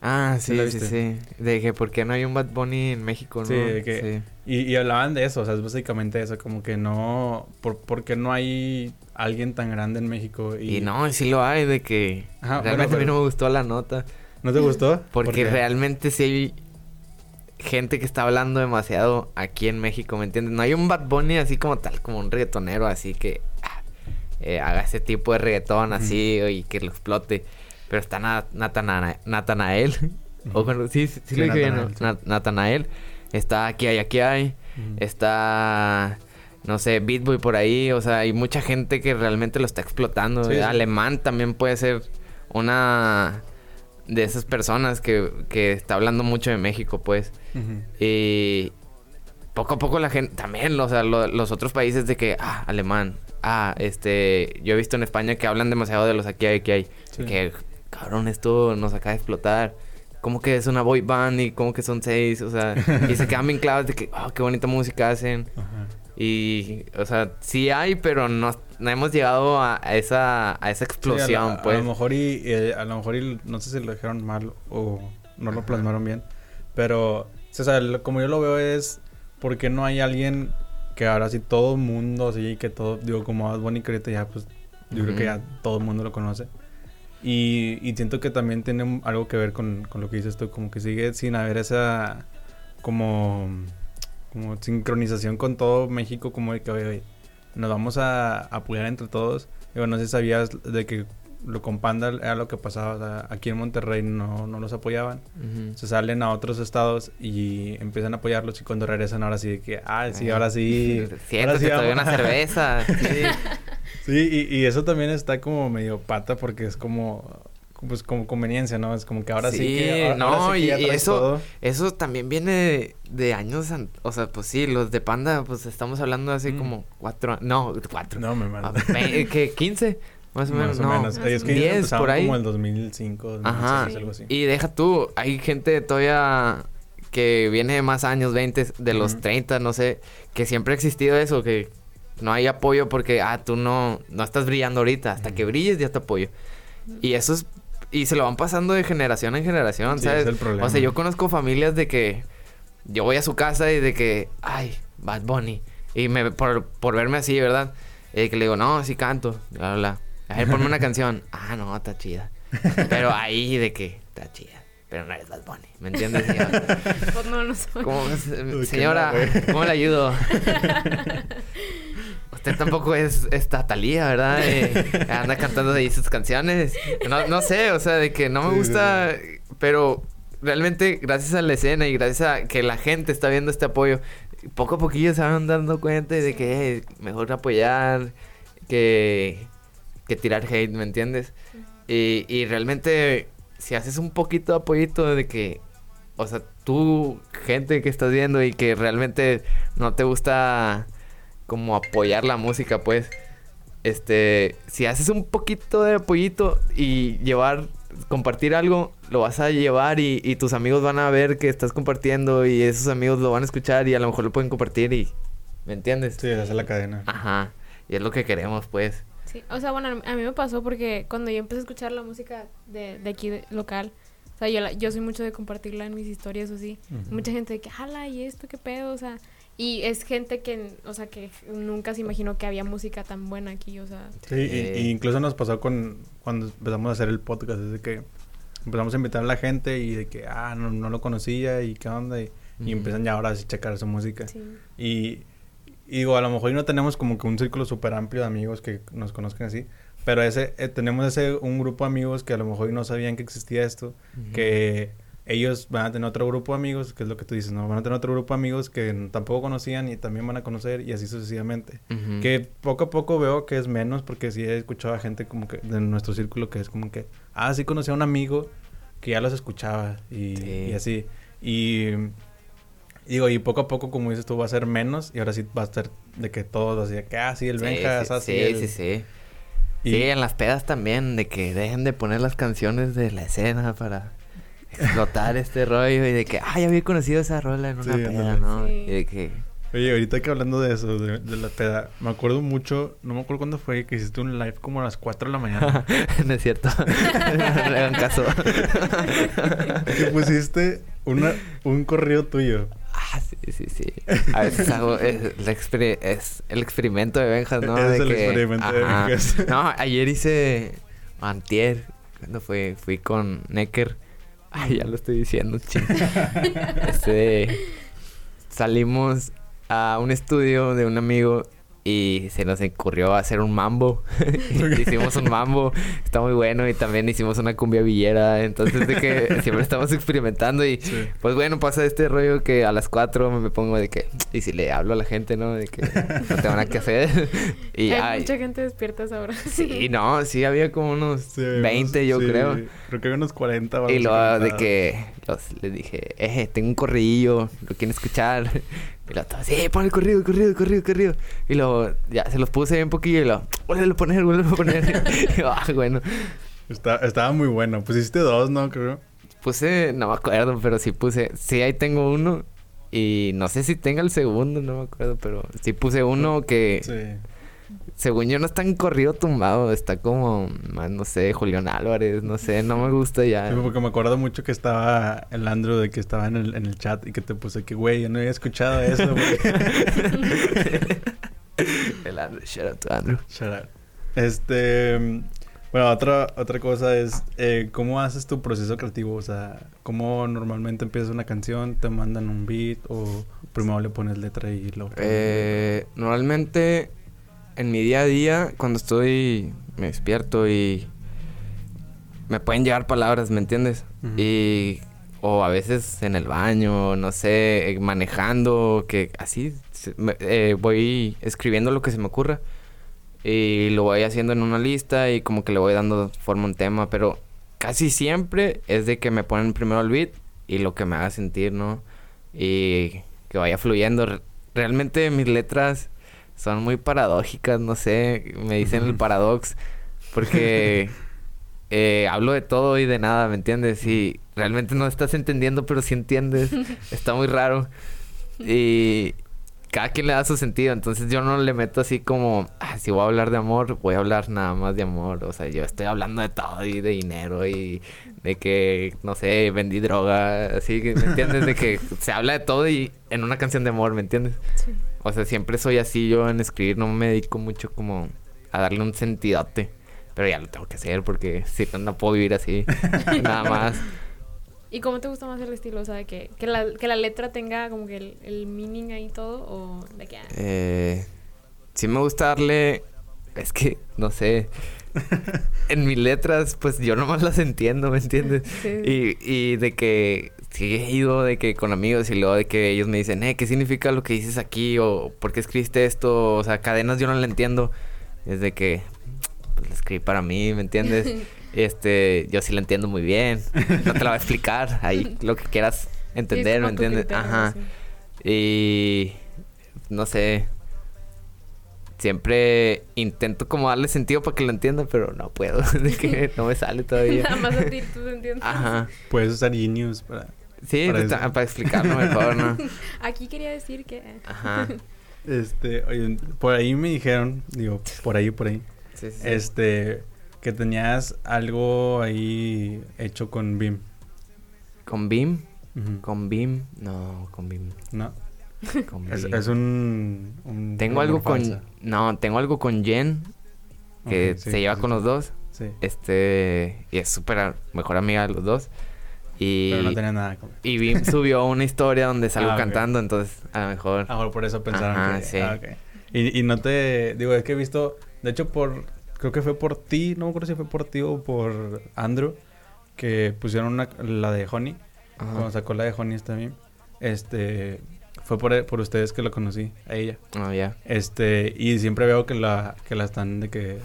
Ah, ¿Sí sí, sí, sí. De que por qué no hay un Bad Bunny en México, ¿no? Sí, de que- Y, y hablaban de eso, o sea, es básicamente eso, como que no, por, porque no hay alguien tan grande en México. Y, Y, no, sí lo hay, de que Ajá, realmente bueno, a mí no me gustó la nota. ¿No te gustó? Porque ¿Por qué? realmente sí hay gente que está hablando demasiado aquí en México, ¿me entiendes? No hay un Bad Bunny así como tal, como un reggaetonero así que eh, haga ese tipo de reggaetón así y que lo explote. Pero está Na- Natana- Natanael. o bueno, sí, sí, lo dije bien, ¿no? Natanael, sí. Nat- Natanael. Está Aquí hay, aquí hay. Está, no sé, Beatboy por ahí. O sea, hay mucha gente que realmente lo está explotando. Sí. Alemán también puede ser una de esas personas que, que está hablando mucho de México, pues. Y poco a poco la gente también, o sea, lo- los otros países de que, ah, alemán, ah, este, yo he visto en España que hablan demasiado de los aquí hay, aquí hay. Sí. Que, cabrón, esto nos acaba de explotar. ¿Cómo que es una boy band y cómo que son seis? O sea, y se quedan bien clavados de que, oh, qué bonita música hacen. Ajá. Y, o sea, sí hay, pero no, no hemos llegado a, esa, a esa Sí, explosión, a, lo- pues. a lo mejor y, eh, a lo mejor y no sé si lo dijeron mal o no lo plasmaron bien, pero o sea, como yo lo veo es ¿por qué no hay alguien que ahora sí todo el mundo así que todo digo como Bad Bunny que ya pues yo creo que ya todo el mundo lo conoce. Y, y siento que también tiene algo que ver con, con lo que dices tú como que sigue sin haber esa como como sincronización con todo México como de que oye, oye, nos vamos a apoyar entre todos. Digo, no sé si sabías de que lo con Panda era lo que pasaba. o sea, aquí en Monterrey no, no los apoyaban. Se salen a otros estados y empiezan a apoyarlos. Y cuando regresan, ahora sí, que, ah, sí, Ay, ahora sí. Siéntate, ahora sí vamos". una cerveza. Sí. Sí, y, y eso también está como medio pata porque es como, pues como conveniencia, ¿no? Es como que ahora sí, Sí, que ahora- no, ahora sí que y- eso- todo. Eso también viene de, de años, o sea, pues sí, los de Panda, pues estamos hablando hace Mm. como cuatro, no, cuatro, No, me mando. ve- ¿qué? ¿15? Más o menos, Más o no. menos. Más Es o que ellos Diez, empezaron por ahí. como el 2005, 2006, Ajá. algo así. Y deja tú, hay gente todavía que viene de más años, 20, de los Ujú. 30, no sé, que siempre ha existido eso, que no hay apoyo porque, ah, tú no, no estás brillando ahorita, hasta que brilles ya te apoyo. Y eso es, y se lo van pasando de generación en generación, Sí, ¿sabes? es el problema. O sea, yo conozco familias de que yo voy a su casa y de que, ay, Bad Bunny. Y me, por, por verme así, ¿verdad? Y que le digo, no, sí canto, bla, bla, bla. A ver, ponme una canción. Ah, no, está chida. Pero ahí de que está chida. Pero no eres Bad Bunny, ¿me entiendes? Yo, Pues no, no soy. ¿Cómo, que señora. ¿cómo le ayudo? Usted tampoco es, es Talía, ¿verdad? Eh, anda cantando ahí sus canciones. No, no sé, o sea, de que no me gusta, pero realmente gracias a la escena y gracias a que la gente está viendo este apoyo, poco a poquillo se van dando cuenta de que eh, mejor apoyar que, que tirar hate, ¿me entiendes? Y, y realmente, si haces un poquito de apoyito de que, o sea, tú, gente que estás viendo y que realmente no te gusta como apoyar la música, pues, este, si haces un poquito de apoyito y llevar, compartir algo, lo vas a llevar y, y tus amigos van a ver que estás compartiendo y esos amigos lo van a escuchar y a lo mejor lo pueden compartir y, ¿me entiendes? Sí, esa es la cadena. Ajá, y es lo que queremos, pues. Sí, o sea, bueno, a mí me pasó porque cuando yo empecé a escuchar la música de, de aquí de- local, o sea, yo, la- yo soy mucho de compartirla en mis historias o así. Mucha gente de que, jala, ¿y esto qué pedo? O sea, y es gente que, o sea, que nunca se imaginó que había música tan buena aquí, o sea. Sí, y- y incluso nos pasó con cuando empezamos a hacer el podcast, es de que empezamos a invitar a la gente y de que, ah, no, no lo conocía y qué onda, y, empiezan ya ahora a checar su música. Sí. Y, y digo, a lo mejor no tenemos como que un círculo súper amplio de amigos que nos conozcan así, pero ese eh, tenemos ese un grupo de amigos que a lo mejor no sabían que existía esto, Ujú. que ellos van a tener otro grupo de amigos, que es lo que tú dices, ¿no? Van a tener otro grupo de amigos que tampoco conocían y también van a conocer y así sucesivamente. Ujú. Que poco a poco veo que es menos porque sí he escuchado a gente como que de nuestro círculo que es como que, ah, sí conocí a un amigo que ya los escuchaba y, Sí. y así. Y digo, y poco a poco, como dices tú, va a ser menos y ahora sí va a ser de que todos así, de que, ah, sí, el Sí, Benja, sí, así. sí, el- sí, sí. Y- Sí, en las pedas también, de que dejen de poner las canciones de la escena para explotar este rollo y de que, ay, había conocido esa rola en una Sí, peda, ándale. ¿no? Sí. Y de que, Oye, ahorita que hablando de eso, de, de la peda, me acuerdo mucho, no me acuerdo cuándo fue, que hiciste un live como a las 4 de la mañana. no es cierto, no le hagan caso. que pusiste una, un corrido tuyo. Ah, sí, sí, sí. A veces hago, es, el exper- es el experimento de Benjas, ¿no? Es de el experimento de. Benjas. No, ayer hice, antier, cuando fue, fui con Necker. Ay, ya lo estoy diciendo, ching. Este, salimos a un estudio de un amigo y se nos ocurrió hacer un mambo. hicimos un mambo, está muy bueno y también hicimos una cumbia villera. Entonces, de que siempre estamos experimentando y Sí. pues bueno, pasa este rollo que a las 4 me pongo de que, y si le hablo a la gente, ¿no? De que no tengo nada que hacer. y Hay ay, mucha gente despierta a esa hora. sí, no, sí, había como unos Sí, 20, yo sí, creo. Creo que había unos 40. o Y luego de que los, les dije, eh, tengo un corrillo, ¿lo quieren escuchar? Y todos, sí, pon el corrido, corrido, corrido, corrido. Y luego ya se los puse un poquillo y luego, vuelve a poner, vuelve a poner. y yo, ah, bueno. Está- estaba muy bueno. Pusiste dos, ¿no? Creo. Puse, no me acuerdo, pero sí puse, sí, ahí tengo uno. Y no sé si tenga el segundo, no me acuerdo, pero sí puse uno que, Sí. Según yo, no está en corrido tumbado, está como, más, no sé, Julián Álvarez, no sé, no me gusta ya. Sí, porque me acuerdo mucho que estaba el Andrew de que estaba en el, en el chat y que te puse que, güey, yo no había escuchado eso, güey. El Andrew, shout out to Andrew. Shout out. Este. Bueno, otra, otra cosa es, eh, ¿cómo haces tu proceso creativo? O sea, ¿cómo normalmente empiezas una canción? ¿Te mandan un beat o primero le pones letra y pones Eh, normalmente en mi día a día, cuando estoy, me despierto y me pueden llegar palabras, ¿me entiendes? Y o a veces en el baño, no sé, eh, manejando, que así eh, voy escribiendo lo que se me ocurra y lo voy haciendo en una lista y como que le voy dando forma a un tema, pero casi siempre es de que me ponen primero el beat y lo que me haga sentir, ¿no? Y que vaya fluyendo. Re- Realmente mis letras son muy paradójicas, no sé, me dicen el paradox, porque eh, hablo de todo y de nada, ¿me entiendes? Y realmente no estás entendiendo, pero sí entiendes. Está muy raro. Y cada quien le da su sentido, entonces yo no le meto así como, ah, si voy a hablar de amor, voy a hablar nada más de amor. O sea, yo estoy hablando de todo y de dinero y de que, no sé, vendí droga, así, que, ¿me entiendes? De que se habla de todo y en una canción de amor, ¿me entiendes? Sí. O sea, siempre soy así yo en escribir, no me dedico mucho como a darle un sentidote. Pero ya lo tengo que hacer porque si no, no puedo vivir así, nada más. ¿Y cómo te gusta más el estilo? O sea, que, que, la, que la letra tenga como que el, el meaning ahí todo o de que... ah, Eh, sí me gusta darle... Es que, no sé. En mis letras, pues yo nomás las entiendo, ¿me entiendes? sí. Y, y de que sí he ido de que con amigos y luego de que ellos me dicen, eh, ¿qué significa lo que dices aquí? O ¿por qué escribiste esto? O sea, cadenas yo no la entiendo. Es de que, pues la escribí para mí, ¿me entiendes? Este, yo sí la entiendo muy bien. No te la voy a explicar. Ahí lo que quieras entender, ¿me entiendes? criterio, Ajá. sí. Y no sé. Siempre intento como darle sentido para que lo entienda, pero no puedo. De que no me sale todavía. Nada más a ti, tú entiendes. Ajá. Puedes usar Genius para... Sí, Para pues, para explicarlo mejor, ¿no? Aquí quería decir que... eh, Ajá. Este, oye, por ahí me dijeron, digo, por ahí, por ahí, Sí, sí. este, que tenías algo ahí hecho con BIM. ¿Con Beam? Ujú. ¿Con Beam? No, con Beam. No, es, es un, un Tengo algo con... No, tengo algo con Jen, que sí, se lleva sí, con sí. los dos. Sí, Este... Y es súper a- mejor amiga de los dos. Y... pero no tenía nada con... Y Beam subió una historia donde salgo Ah, cantando, entonces a lo mejor... Ah, bueno, por eso pensaron Ajá, que... sí. ah, y, y no te... Digo, es que he visto... De hecho, por... Creo que fue por ti, no me acuerdo si fue por ti o por Andrew, que pusieron una, la de Honey. Ajá. Cuando sacó la de Honey también. Este... Fue por, por ustedes que lo conocí, a ella. Oh, ya. Este... Y siempre veo que la, que la están de que...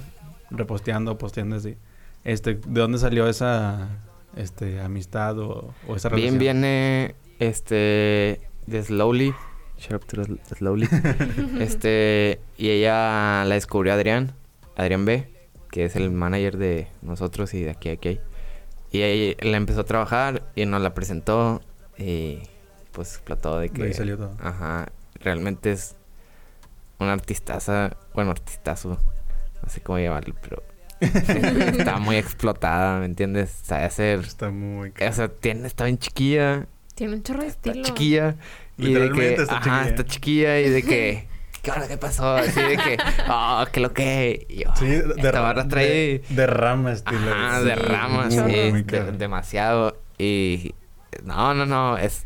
Reposteando, posteando así. Este... ¿De dónde salió esa... Este... Amistad o, o esa Bien relación? viene este de Slowly. Shout out to the Slowly. este, y ella la descubrió Adrián, Adrián B, que es el manager de nosotros y de aquí a aquí. Y ahí la empezó a trabajar y nos la presentó y pues explotó de De que ahí salió todo. ajá, realmente es una artistaza, bueno, artistazo, no sé cómo llamarlo, pero está muy explotada, ¿me entiendes? Sabe hacer Está muy... o sea, tiene, está bien chiquilla. Tiene un chorro de Está estilo. chiquilla. Y de que, Literalmente está ajá, chiquilla. está chiquilla y de que, ¿qué hora qué pasó? Así de que, oh, que lo que. Yo, Sí, de, esta ra- barra trae. de, de rama estilo. Ajá, Sí, de ramas, chorro. sí, Muy de- cabrón. demasiado. Y no, no, no, es,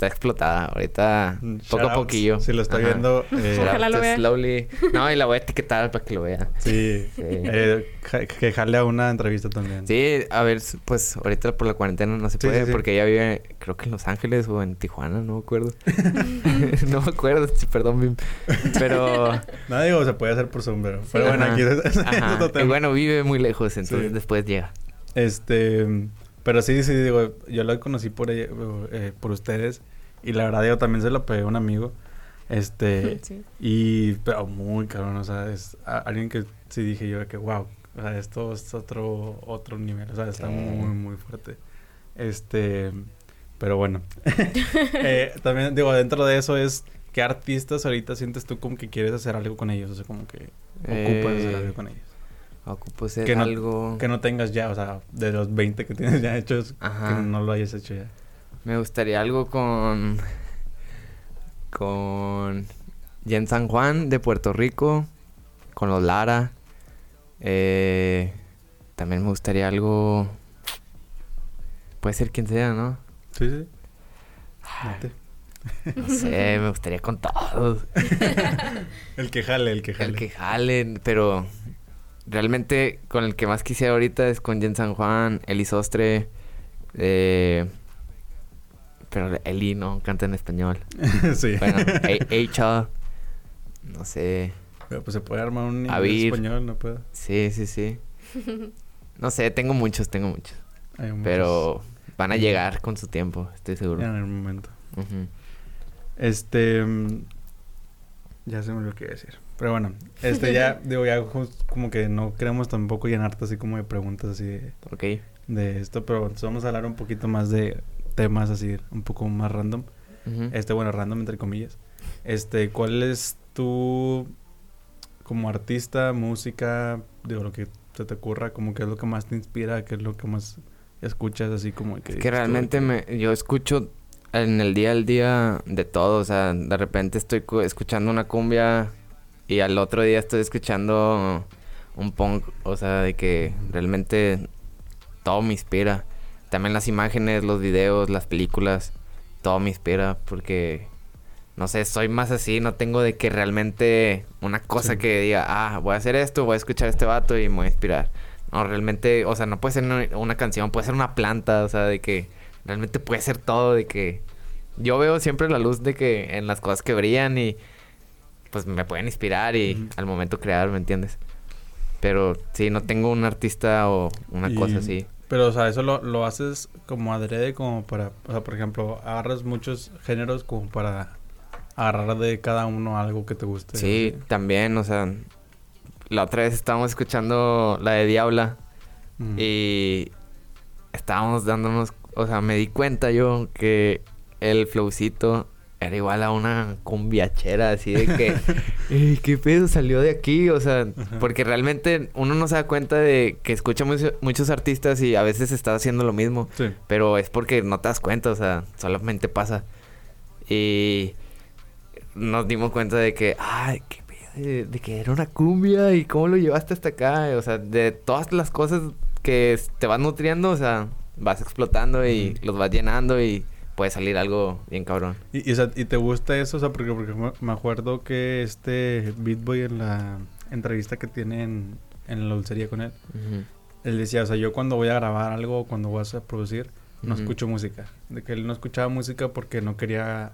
está explotada. Ahorita, Mm, poco a poquillo. Si lo está Ajá. viendo, eh, Ojalá lo vea. Slowly. No, y la voy a etiquetar para que lo vea. sí, Sí. eh, ja- que jale a una entrevista también. Sí, a ver, pues ahorita por la cuarentena no se Sí, puede sí, sí. porque ella vive, creo que en Los Ángeles o en Tijuana, no me acuerdo. no me acuerdo, perdón, Bim. Pero, No digo, se puede hacer por Zoom, pero, pero bueno, Ajá. aquí es, ajá, y bueno, vive muy lejos, entonces Sí. después llega. Este, pero sí, sí, digo, yo la conocí por, ella- eh, por ustedes y la verdad, yo también se lo pegué a un amigo. Este, Sí. y, pero muy cabrón, o sea, es a- alguien que sí dije yo que, wow, o sea, esto es otro, otro nivel, o sea, está Sí. muy, muy fuerte. Este, pero bueno. Eh, también, digo, dentro de eso es, ¿qué artistas ahorita sientes tú como que quieres hacer algo con ellos? O sea, como que ocupas hacer Eh, algo con ellos. Ocupo hacer Que no- algo... Que no tengas ya, o sea, de los 20 que tienes ya hechos, Ajá. que no lo hayas hecho ya. Me gustaría algo con... Con... Jen San Juan de Puerto Rico. Con los Lara. Eh, también me gustaría algo... Puede ser quien sea, ¿no? Sí, sí. No sé, me gustaría con todos. El que jale, el que jale. El que jalen, pero realmente con el que más quisiera ahorita es con Jen San Juan, Eli Sostre, eh, pero Eli no canta en español. sí. Bueno, Eicha, no sé, Pero pues se puede armar un inglés español, no puedo. sí, sí, sí. No sé, tengo muchos, tengo muchos. Hay muchos Pero van a llegar con su tiempo, estoy seguro. En algún momento. Este. mm, Ya se me olvidó qué iba a decir. Pero bueno, este ya, digo, ya como que no queremos tampoco llenarte así como de preguntas así de, Ok. de esto, pero entonces vamos a hablar un poquito más de temas así, un poco más random. Este, bueno, random entre comillas. Este, ¿cuál es tu como artista, música, digo, lo que se te ocurra, como que es lo que más te inspira, qué es lo que más escuchas, así como que... Es que de realmente me, yo escucho en el día al día de todo, o sea, de repente estoy cu- escuchando una cumbia y al otro día estoy escuchando un punk, o sea, de que realmente todo me inspira. También las imágenes, los videos, las películas, todo me inspira porque, no sé, soy más así, no tengo de que realmente una cosa Sí. que diga, ah, voy a hacer esto, voy a escuchar a este vato y me voy a inspirar. No, realmente, o sea, no puede ser una, canción, puede ser una planta, o sea, de que realmente puede ser todo, de que yo veo siempre la luz de que en las cosas que brillan y pues me pueden inspirar y al momento crear, ¿me entiendes? Pero sí, no tengo un artista o una Y- cosa así. Pero, o sea, eso lo, lo haces como adrede, como para... O sea, por ejemplo, agarras muchos géneros como para agarrar de cada uno algo que te guste. Sí, también, o sea, la otra vez estábamos escuchando la de Diabla Mm. y estábamos dándonos, o sea, me di cuenta yo que el flowcito era igual a una cumbiachera, así de que, "Ey, ¿qué pedo salió de aquí? O sea, Ajá. porque realmente uno no se da cuenta de que escucha mucho- muchos artistas y a veces está haciendo lo mismo. Sí. Pero es porque no te das cuenta, o sea, solamente pasa. Y nos dimos cuenta de que, ay, qué pedo, de, de que era una cumbia y cómo lo llevaste hasta acá. O sea, de todas las cosas que te vas nutriendo, o sea, vas explotando y los vas llenando y puede salir algo bien cabrón. Y, y, o sea, ¿y te gusta eso? O sea, porque, porque me- acuerdo que este Beat Boy en la entrevista que tiene en, en la dulcería con él, Ujú. él decía, o sea, yo cuando voy a grabar algo, cuando vas a producir, no Ujú. escucho música. De que él no escuchaba música porque no quería,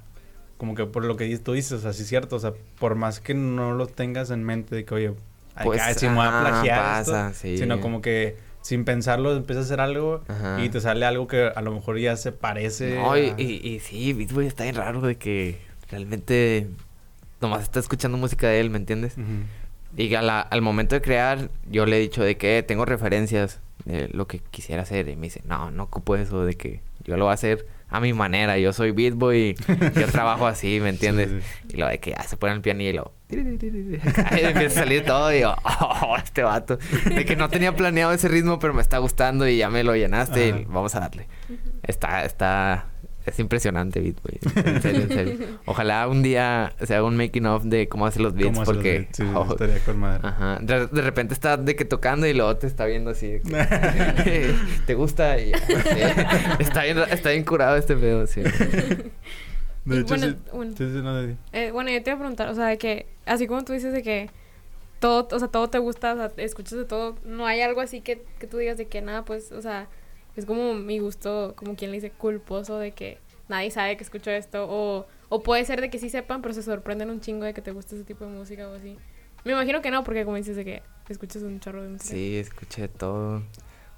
como que por lo que tú dices, o sea, sí es cierto, o sea, por más que no lo tengas en mente de que, oye, Pues, ay, si me voy a plagiar esto", pasa, sí. sino como que sin pensarlo empiezas a hacer algo Ajá. y te sale algo que a lo mejor ya se parece. No, y, a- y, y sí, Beat Boy está bien raro de que realmente nomás está escuchando música de él, ¿me entiendes? Y a la- al momento de crear, yo le he dicho de que tengo referencias de lo que quisiera hacer. Y me dice, no, no ocupo eso, de que yo lo voy a hacer a mi manera. Yo soy Beat Boy y yo trabajo así, ¿me entiendes? Sí, Y lo de que ya se pone el piano y lo... Y empieza a salir todo y yo, oh, este vato. De que no tenía planeado ese ritmo, pero me está gustando y ya me lo llenaste Ajá. y vamos a darle. Está, está... Es impresionante Beat Boy. En serio, en serio. Ojalá un día se haga un making of de cómo hace los beats ¿Cómo hace los porque... beats? Sí, oh, estaría con madre. Ajá. De, de repente está de que tocando y luego te está viendo así. que, ¿Te gusta? Y. Sí. Está bien, está bien curado este pedo, sí. De hecho, bueno, sí, bueno. sí, sí, no, de- Eh, bueno, yo te iba a preguntar, o sea, de que, así como tú dices de que todo, o sea, todo te gusta, o sea, escuchas de todo, no hay algo así que, que tú digas de que nada, pues, o sea, es como mi gusto, como quien le dice, culposo de que nadie sabe que escucho esto, o, o puede ser de que sí sepan, pero se sorprenden un chingo de que te gusta ese tipo de música o así. Me imagino que no, porque como dices de que escuchas un chorro de música. Sí, escuché todo.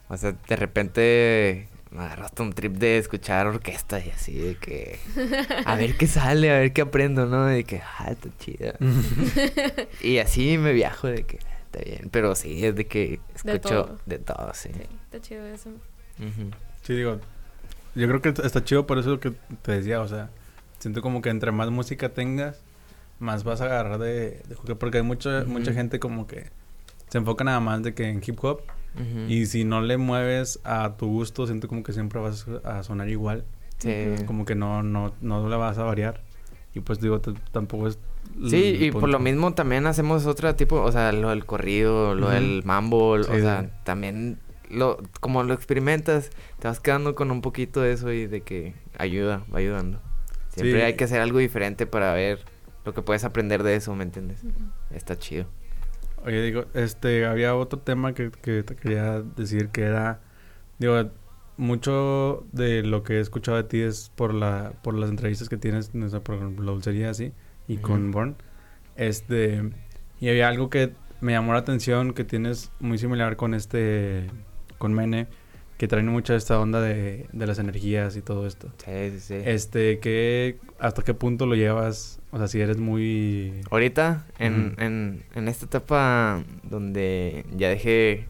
O sea, de repente me agarraste un trip de escuchar orquesta y así de que... A ver qué sale, a ver qué aprendo, ¿no? De que, ah, está chida. y así me viajo de que, "Ah, está bien. Pero sí, es de que De escucho todo. de todo, sí. Sí, está chido eso. Sí, digo, yo creo que está chido por eso que te decía, o sea, siento como que entre más música tengas, más vas a agarrar de, de porque hay mucha, Ujú. mucha gente como que se enfoca nada más de que en hip hop, Ujú. y si no le mueves a tu gusto, siento como que siempre vas a sonar igual, Sí. como que no, no, no le vas a variar, y pues digo, tampoco es... Sí, y por lo punto. mismo también hacemos otro tipo, o sea, lo del corrido, lo Ujú. del mambo, Sí, o sea, sí. también lo como lo experimentas, te vas quedando con un poquito de eso y de que ayuda, va ayudando. Siempre Sí. hay que hacer algo diferente para ver lo que puedes aprender de eso, ¿me entiendes? Está chido. Oye, digo, este, había otro tema que, que te quería decir que era, digo, mucho de lo que he escuchado de ti es por la, por las entrevistas que tienes, no sé, por ejemplo, la dulcería así, y con Born, este, y había algo que me llamó la atención que tienes muy similar con este, con Mene, que traen mucho esta onda de, de las energías y todo esto. Sí, sí, sí. Este, ¿qué, ¿hasta qué punto lo llevas? O sea, si eres muy... Ahorita, en, en, en esta etapa donde ya dejé,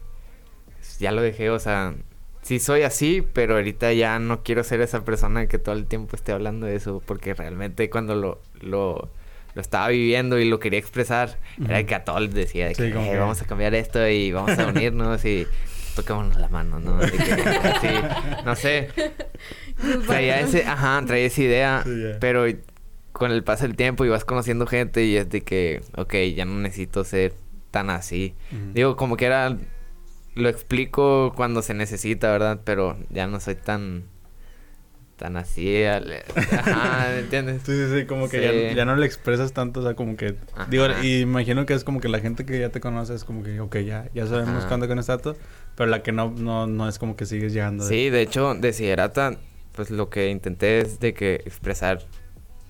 ya lo dejé, o sea, sí soy así, pero ahorita ya no quiero ser esa persona que todo el tiempo esté hablando de eso, porque realmente cuando lo, lo, lo estaba viviendo y lo quería expresar, era Ujú. que a todos les decía de que como "Eh, que- vamos a cambiar esto y vamos a unirnos y toquémonos la mano, ¿no? De que, así, no sé, traía ese, ajá, traía esa idea, Sí, ya. pero con el paso del tiempo y vas conociendo gente y es de que, ok, ya no necesito ser tan así. Ujú. Digo, como que era, lo explico cuando se necesita, ¿verdad? Pero ya no soy tan, tan así, al- ajá, ¿me entiendes? Sí, sí, sí, como que Sí. ya, ya no le expresas tanto, o sea, como que... Digo, Ajá. y imagino que es como que la gente que ya te conoce es como que, ok, ya, ya sabemos Ajá. cuándo con estatus, pero la que no, no, no es como que sigues llegando. de- Sí, de hecho, de Siderata, pues lo que intenté es de que expresar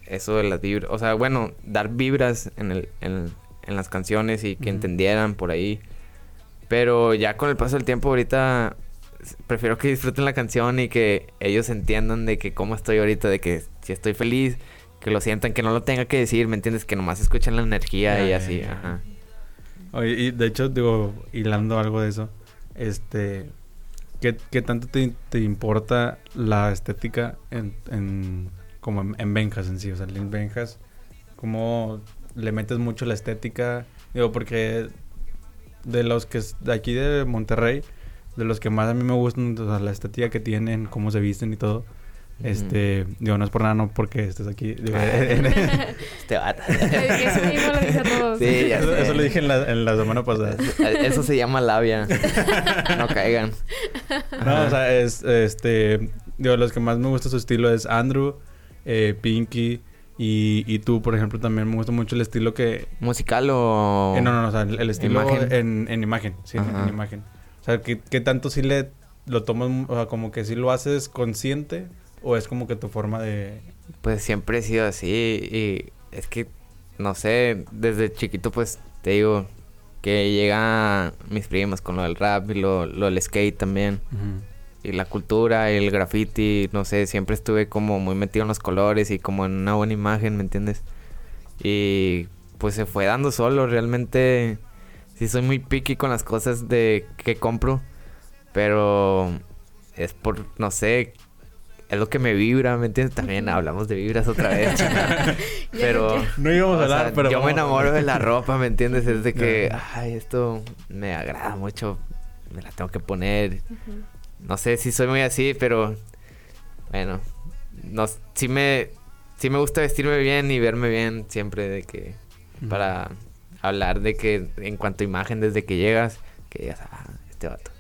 eso de las vibras, o sea, bueno, dar vibras en, el, en, en las canciones y que entendieran por ahí. Pero ya con el paso del tiempo ahorita prefiero que disfruten la canción y que ellos entiendan de que cómo estoy ahorita, de que si estoy feliz, que lo sientan, que no lo tenga que decir, ¿me entiendes? Que nomás escuchen la energía y así, ajá. Oye, y de hecho, digo, hilando algo de eso, este, ¿qué, qué tanto te, te importa la estética en, en como en, en Benjas en sí? O sea, en Benjas, ¿cómo le metes mucho la estética? Digo, porque de los que de aquí de Monterrey, de los que más a mí me gustan, la estética que tienen, cómo se visten y todo. Este, digo, no es por nada, no porque estés aquí. digo, Este vato. Eso mismo lo dice a todos. Sí, ya eso, sé. eso lo dije en la, en la semana pasada. Eso se llama labia. No caigan. No, o sea, es, este, digo, los que más me gusta su estilo es Andrew, eh, Pinky y, y tú, por ejemplo, también me gusta mucho el estilo que... ¿Musical o...? eh, no, no, no, o sea, el, el estilo Imagen. En, en imagen, sí, en, imagen. O sea, ¿qué, qué tanto sí le lo tomas, o sea, como que sí lo haces consciente o es como que tu forma de... Pues siempre he sido así y es que, no sé, desde chiquito pues te digo que llega mis primos con lo del rap y lo, lo del skate también. Y la cultura y el graffiti, no sé, siempre estuve como muy metido en los colores y como en una buena imagen, ¿me entiendes? Y pues se fue dando solo, realmente sí soy muy picky con las cosas de que compro, pero es por, no sé, es lo que me vibra, ¿me entiendes? También hablamos de vibras otra vez, pero... no íbamos a hablar, sea, pero... yo me enamoro de la ropa, ¿me entiendes? Es de que, ay, esto me agrada mucho, me la tengo que poner. No sé si soy muy así, pero bueno, no, sí me, sí me gusta vestirme bien y verme bien siempre de que, para hablar de que en cuanto a imagen desde que llegas, que digas, ah, este vato.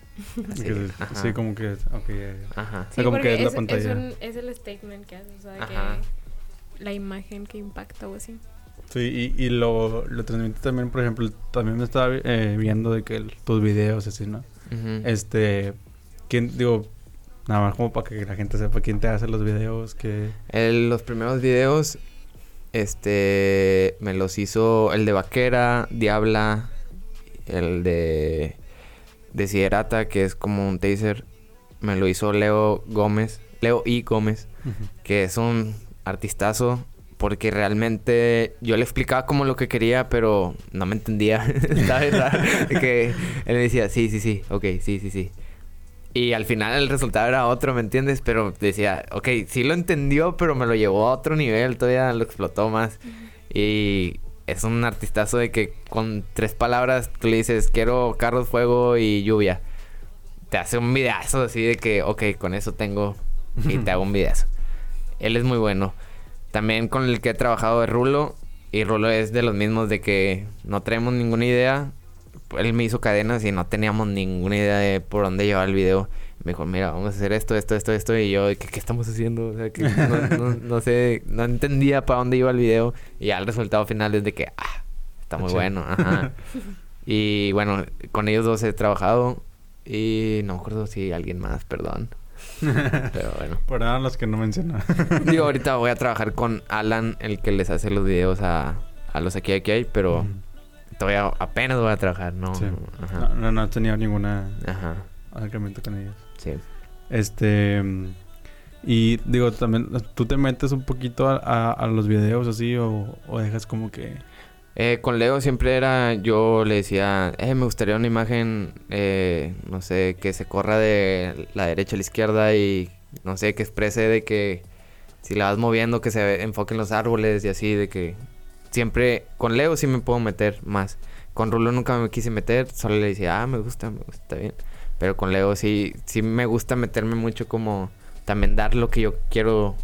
Así, Que- sí, como que... ok, ya, ya. Ajá. sea, como que es la pantalla. Es, un- es el statement que haces, o sea, Ajá. que la imagen que impacta o así. Sí, y, y lo, lo transmite también, por ejemplo, también me estaba eh, viendo de que el- tus videos así, ¿no? Ujú. Este, ¿quién, digo, nada más como para que la gente sepa quién te hace los videos, que... El- los primeros videos, este, me los hizo el de Vaquera, Diabla, el de Desiderata, que es como un taser, me lo hizo Leo Gómez, Leo I. Gómez, que es un artistazo, porque realmente yo le explicaba como lo que quería, pero no me entendía, ¿sabes? que él me decía, sí, sí, sí, ok, sí, sí, sí. Y al final el resultado era otro, ¿me entiendes? Pero decía, ok, sí lo entendió, pero me lo llevó a otro nivel, todavía lo explotó más. Y es un artistazo de que con tres palabras tú le dices, quiero carros, fuego y lluvia. Te hace un videazo así de que, ok, con eso tengo y te hago un videazo. Él es muy bueno. También con el que he trabajado de Rulo. Y Rulo es de los mismos de que no traemos ninguna idea. Él me hizo cadenas y no teníamos ninguna idea de por dónde llevar el video. Me dijo, mira, vamos a hacer esto, esto, esto, esto. Y yo, ¿qué, qué estamos haciendo? O sea, que no, no- no sé, no entendía para dónde iba el video. Y ya el resultado final es de que, ah, está muy bueno. Ajá. y bueno, con ellos dos he trabajado. Y no me acuerdo si alguien más, perdón. Pero bueno. Por nada los que no mencioné. Digo, ahorita voy a trabajar con Alan, el que les hace los videos a, a los aquí aquí hay, pero todavía apenas voy a trabajar, ¿no? Sí. Ajá. No, no, no he tenido ninguna Ajá. Acercamiento con ellos. Sí. Este. Y digo, también, ¿tú te metes un poquito a, a- a los videos así o, o dejas como que... Eh, con Leo siempre era, yo le decía, eh, me gustaría una imagen, eh, no sé, que se corra de la derecha a la izquierda y, no sé, que exprese de que si la vas moviendo, que se enfoque en los árboles y así, de que siempre, con Leo sí me puedo meter más. Con Rulo nunca me quise meter, solo le decía, ah, me gusta, me gusta, está bien. Pero con Leo sí, sí me gusta meterme mucho como también dar lo que yo quiero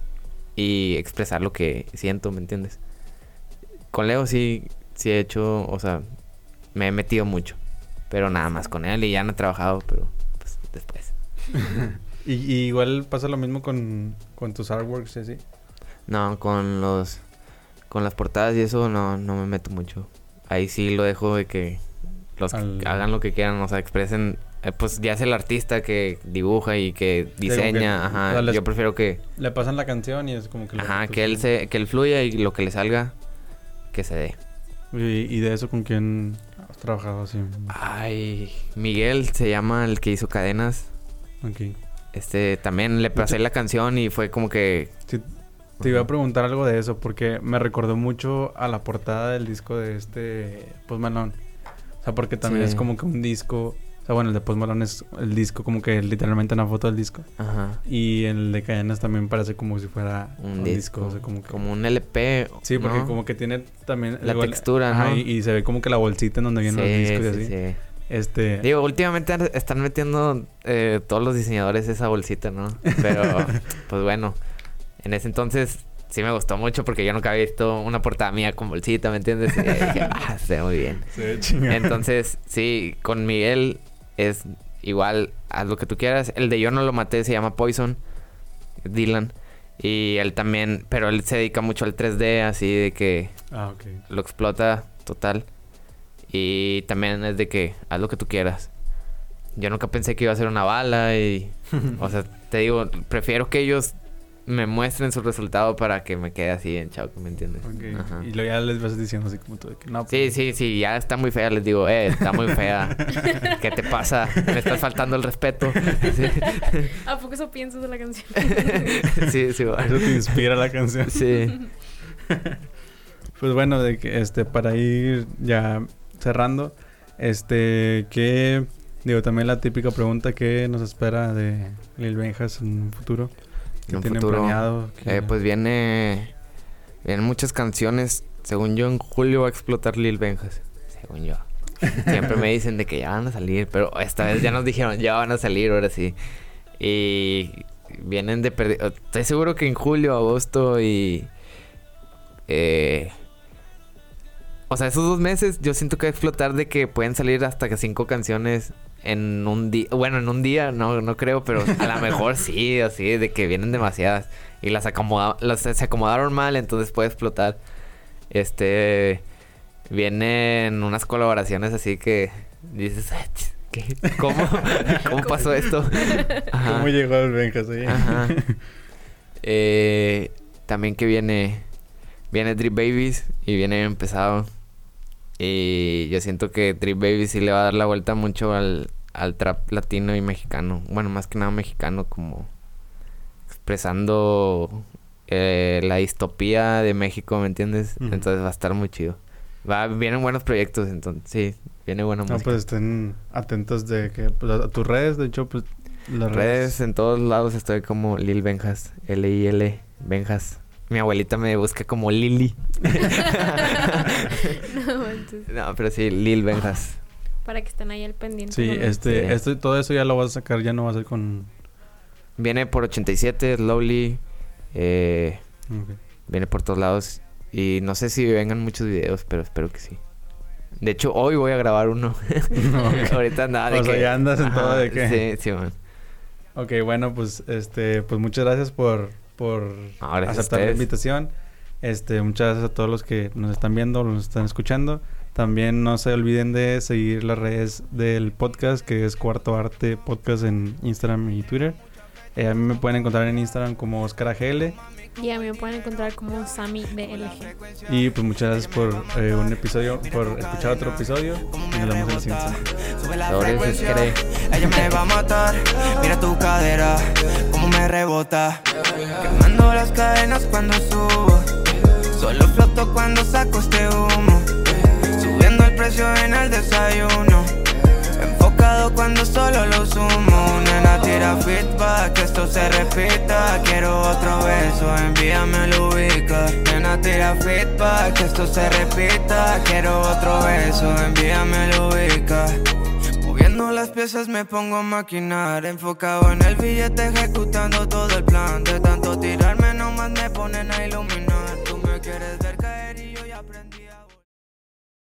y expresar lo que siento, ¿me entiendes? Con Leo sí, sí he hecho, o sea, me he metido mucho. Pero nada más con él y ya no he trabajado, pero pues después. Y, y igual pasa lo mismo con, con tus artworks y así. No, con los con las portadas y eso no, no me meto mucho. Ahí sí lo dejo de que los que hagan lo que quieran, o sea, expresen. Eh, pues ya es el artista que dibuja y que diseña. o sea, Ajá. les- Yo prefiero que, Le pasan la canción y es como que... ajá, que él se, que él fluya y lo que le salga, que se dé. Y, y de eso con quién has trabajado así. Ay, Miguel se llama el que hizo cadenas. Ok. Este, también le pasé la canción y fue como que... Sí, te iba a preguntar algo de eso porque me recordó mucho a la portada del disco de este Post Malone. O sea, porque también Sí. es como que un disco. O sea, bueno, el de Post Malone es el disco, como que literalmente una foto del disco. Ajá. Y el de Cadenas también parece como si fuera Un, disco, O sea, como que. como un LP. Sí, porque ¿no? como que tiene también. La igual- textura, ajá, ¿no? y, y se ve como que la bolsita en donde vienen los discos y sí, así. sí. Este. Digo, últimamente están metiendo eh, todos los diseñadores esa bolsita, ¿no? Pero, pues bueno, en ese entonces sí me gustó mucho porque yo nunca había visto una portada mía con bolsita, ¿me entiendes? Y dije, ah, se ve muy bien. se ve chingón. Entonces, sí, con Miguel es igual, haz lo que tú quieras. El de Yo no lo maté se llama Poison, Dylan. Y él también, pero él se dedica mucho al 3D, así de que Ah, ok. lo explota total. Y también es de que haz lo que tú quieras. Yo nunca pensé que iba a ser una bala y... o sea, te digo, prefiero que ellos me muestren su resultado para que me quede así en chao, ¿me entiendes? Ok. Ajá. Y luego ya les vas diciendo así como tú de que no. Sí, pues, sí, sí, ya está muy fea, les digo, eh, está muy fea. ¿Qué te pasa? Me estás faltando el respeto. Sí, ¿A poco eso piensas de la canción? sí, sí. va. Eso te inspira la canción. Sí. Pues bueno, de que este para ir ya cerrando, este que digo también la típica pregunta que nos espera de Lil Benjas en un futuro, que En un tienen futuro, planeado. que- Eh, pues viene... Vienen muchas canciones. Según yo, en julio va a explotar Lil Benjas. Según yo. Siempre me dicen de que ya van a salir, pero esta vez ya nos dijeron, ya van a salir, ahora sí. Y vienen de perder... Estoy seguro que en julio, agosto y... Eh, o sea, esos dos meses yo siento que va a explotar de que pueden salir hasta que cinco canciones en un día. Bueno, en un día no, no creo, pero a lo mejor sí, así, de que vienen demasiadas. Y las, acomoda las se acomodaron mal, entonces puede explotar. Este. Vienen unas colaboraciones así que dices, "Ah, ch, ¿qué? ¿Cómo? ¿Cómo pasó esto? Ajá. ¿Cómo llegó el Benjas ahí? Ajá. Eh, también que viene viene Drip Babies y viene bien pesado. Y yo siento que Drip Babies sí le va a dar la vuelta mucho al, al trap latino y mexicano. Bueno, más que nada mexicano, como expresando eh, la distopía de México, ¿me entiendes? Entonces va a estar muy chido. Va, vienen buenos proyectos, entonces sí, viene buena No, música. pues estén atentos de que pues, a tus redes, de hecho, pues las redes en todos lados estoy como Lil Benjas, L-I-L Benjas. Mi abuelita me busca como Lili. no, no, pero sí, Lil Benjas. Para que estén ahí al pendiente. Sí, este, Sí. este, todo eso ya lo vas a sacar, ya no va a ser con... Viene por 87, Slowly. Eh, ok. viene por todos lados. Y no sé si vengan muchos videos, pero espero que sí. De hecho, hoy voy a grabar uno. No, ok. Ahorita nada de O sea, que... ya andas en todo de que- Sí, sí, man. Ok, bueno, pues este, pues muchas gracias por, por No, gracias a aceptar la invitación. Este, muchas gracias a todos los que nos están viendo, nos están escuchando. También no se olviden de seguir las redes del podcast, que es Cuarto Arte Podcast en Instagram y Twitter. Eh, a mí me pueden encontrar en Instagram como Oscar AGL Y a mí me pueden encontrar como Sammy DLG. Y pues muchas gracias por eh, un episodio, por escuchar otro episodio. Y nos vemos la siguiente semana. Ella me va a matar. Mira tu cadera, cómo me rebota. Quemando las cadenas cuando subo. Solo floto cuando saco este humo. Subiendo el precio en el desayuno. Enfocado cuando solo lo sumo. Nena tira feedback, que esto se repita. Quiero otro beso, envíame lo ubica. Nena tira feedback, que esto se repita. Quiero otro beso, envíame lo ubica. Moviendo las piezas me pongo a maquinar. Enfocado en el billete ejecutando todo el plan. De tanto tirarme nomás me ponen a iluminar. Tú me quieres ver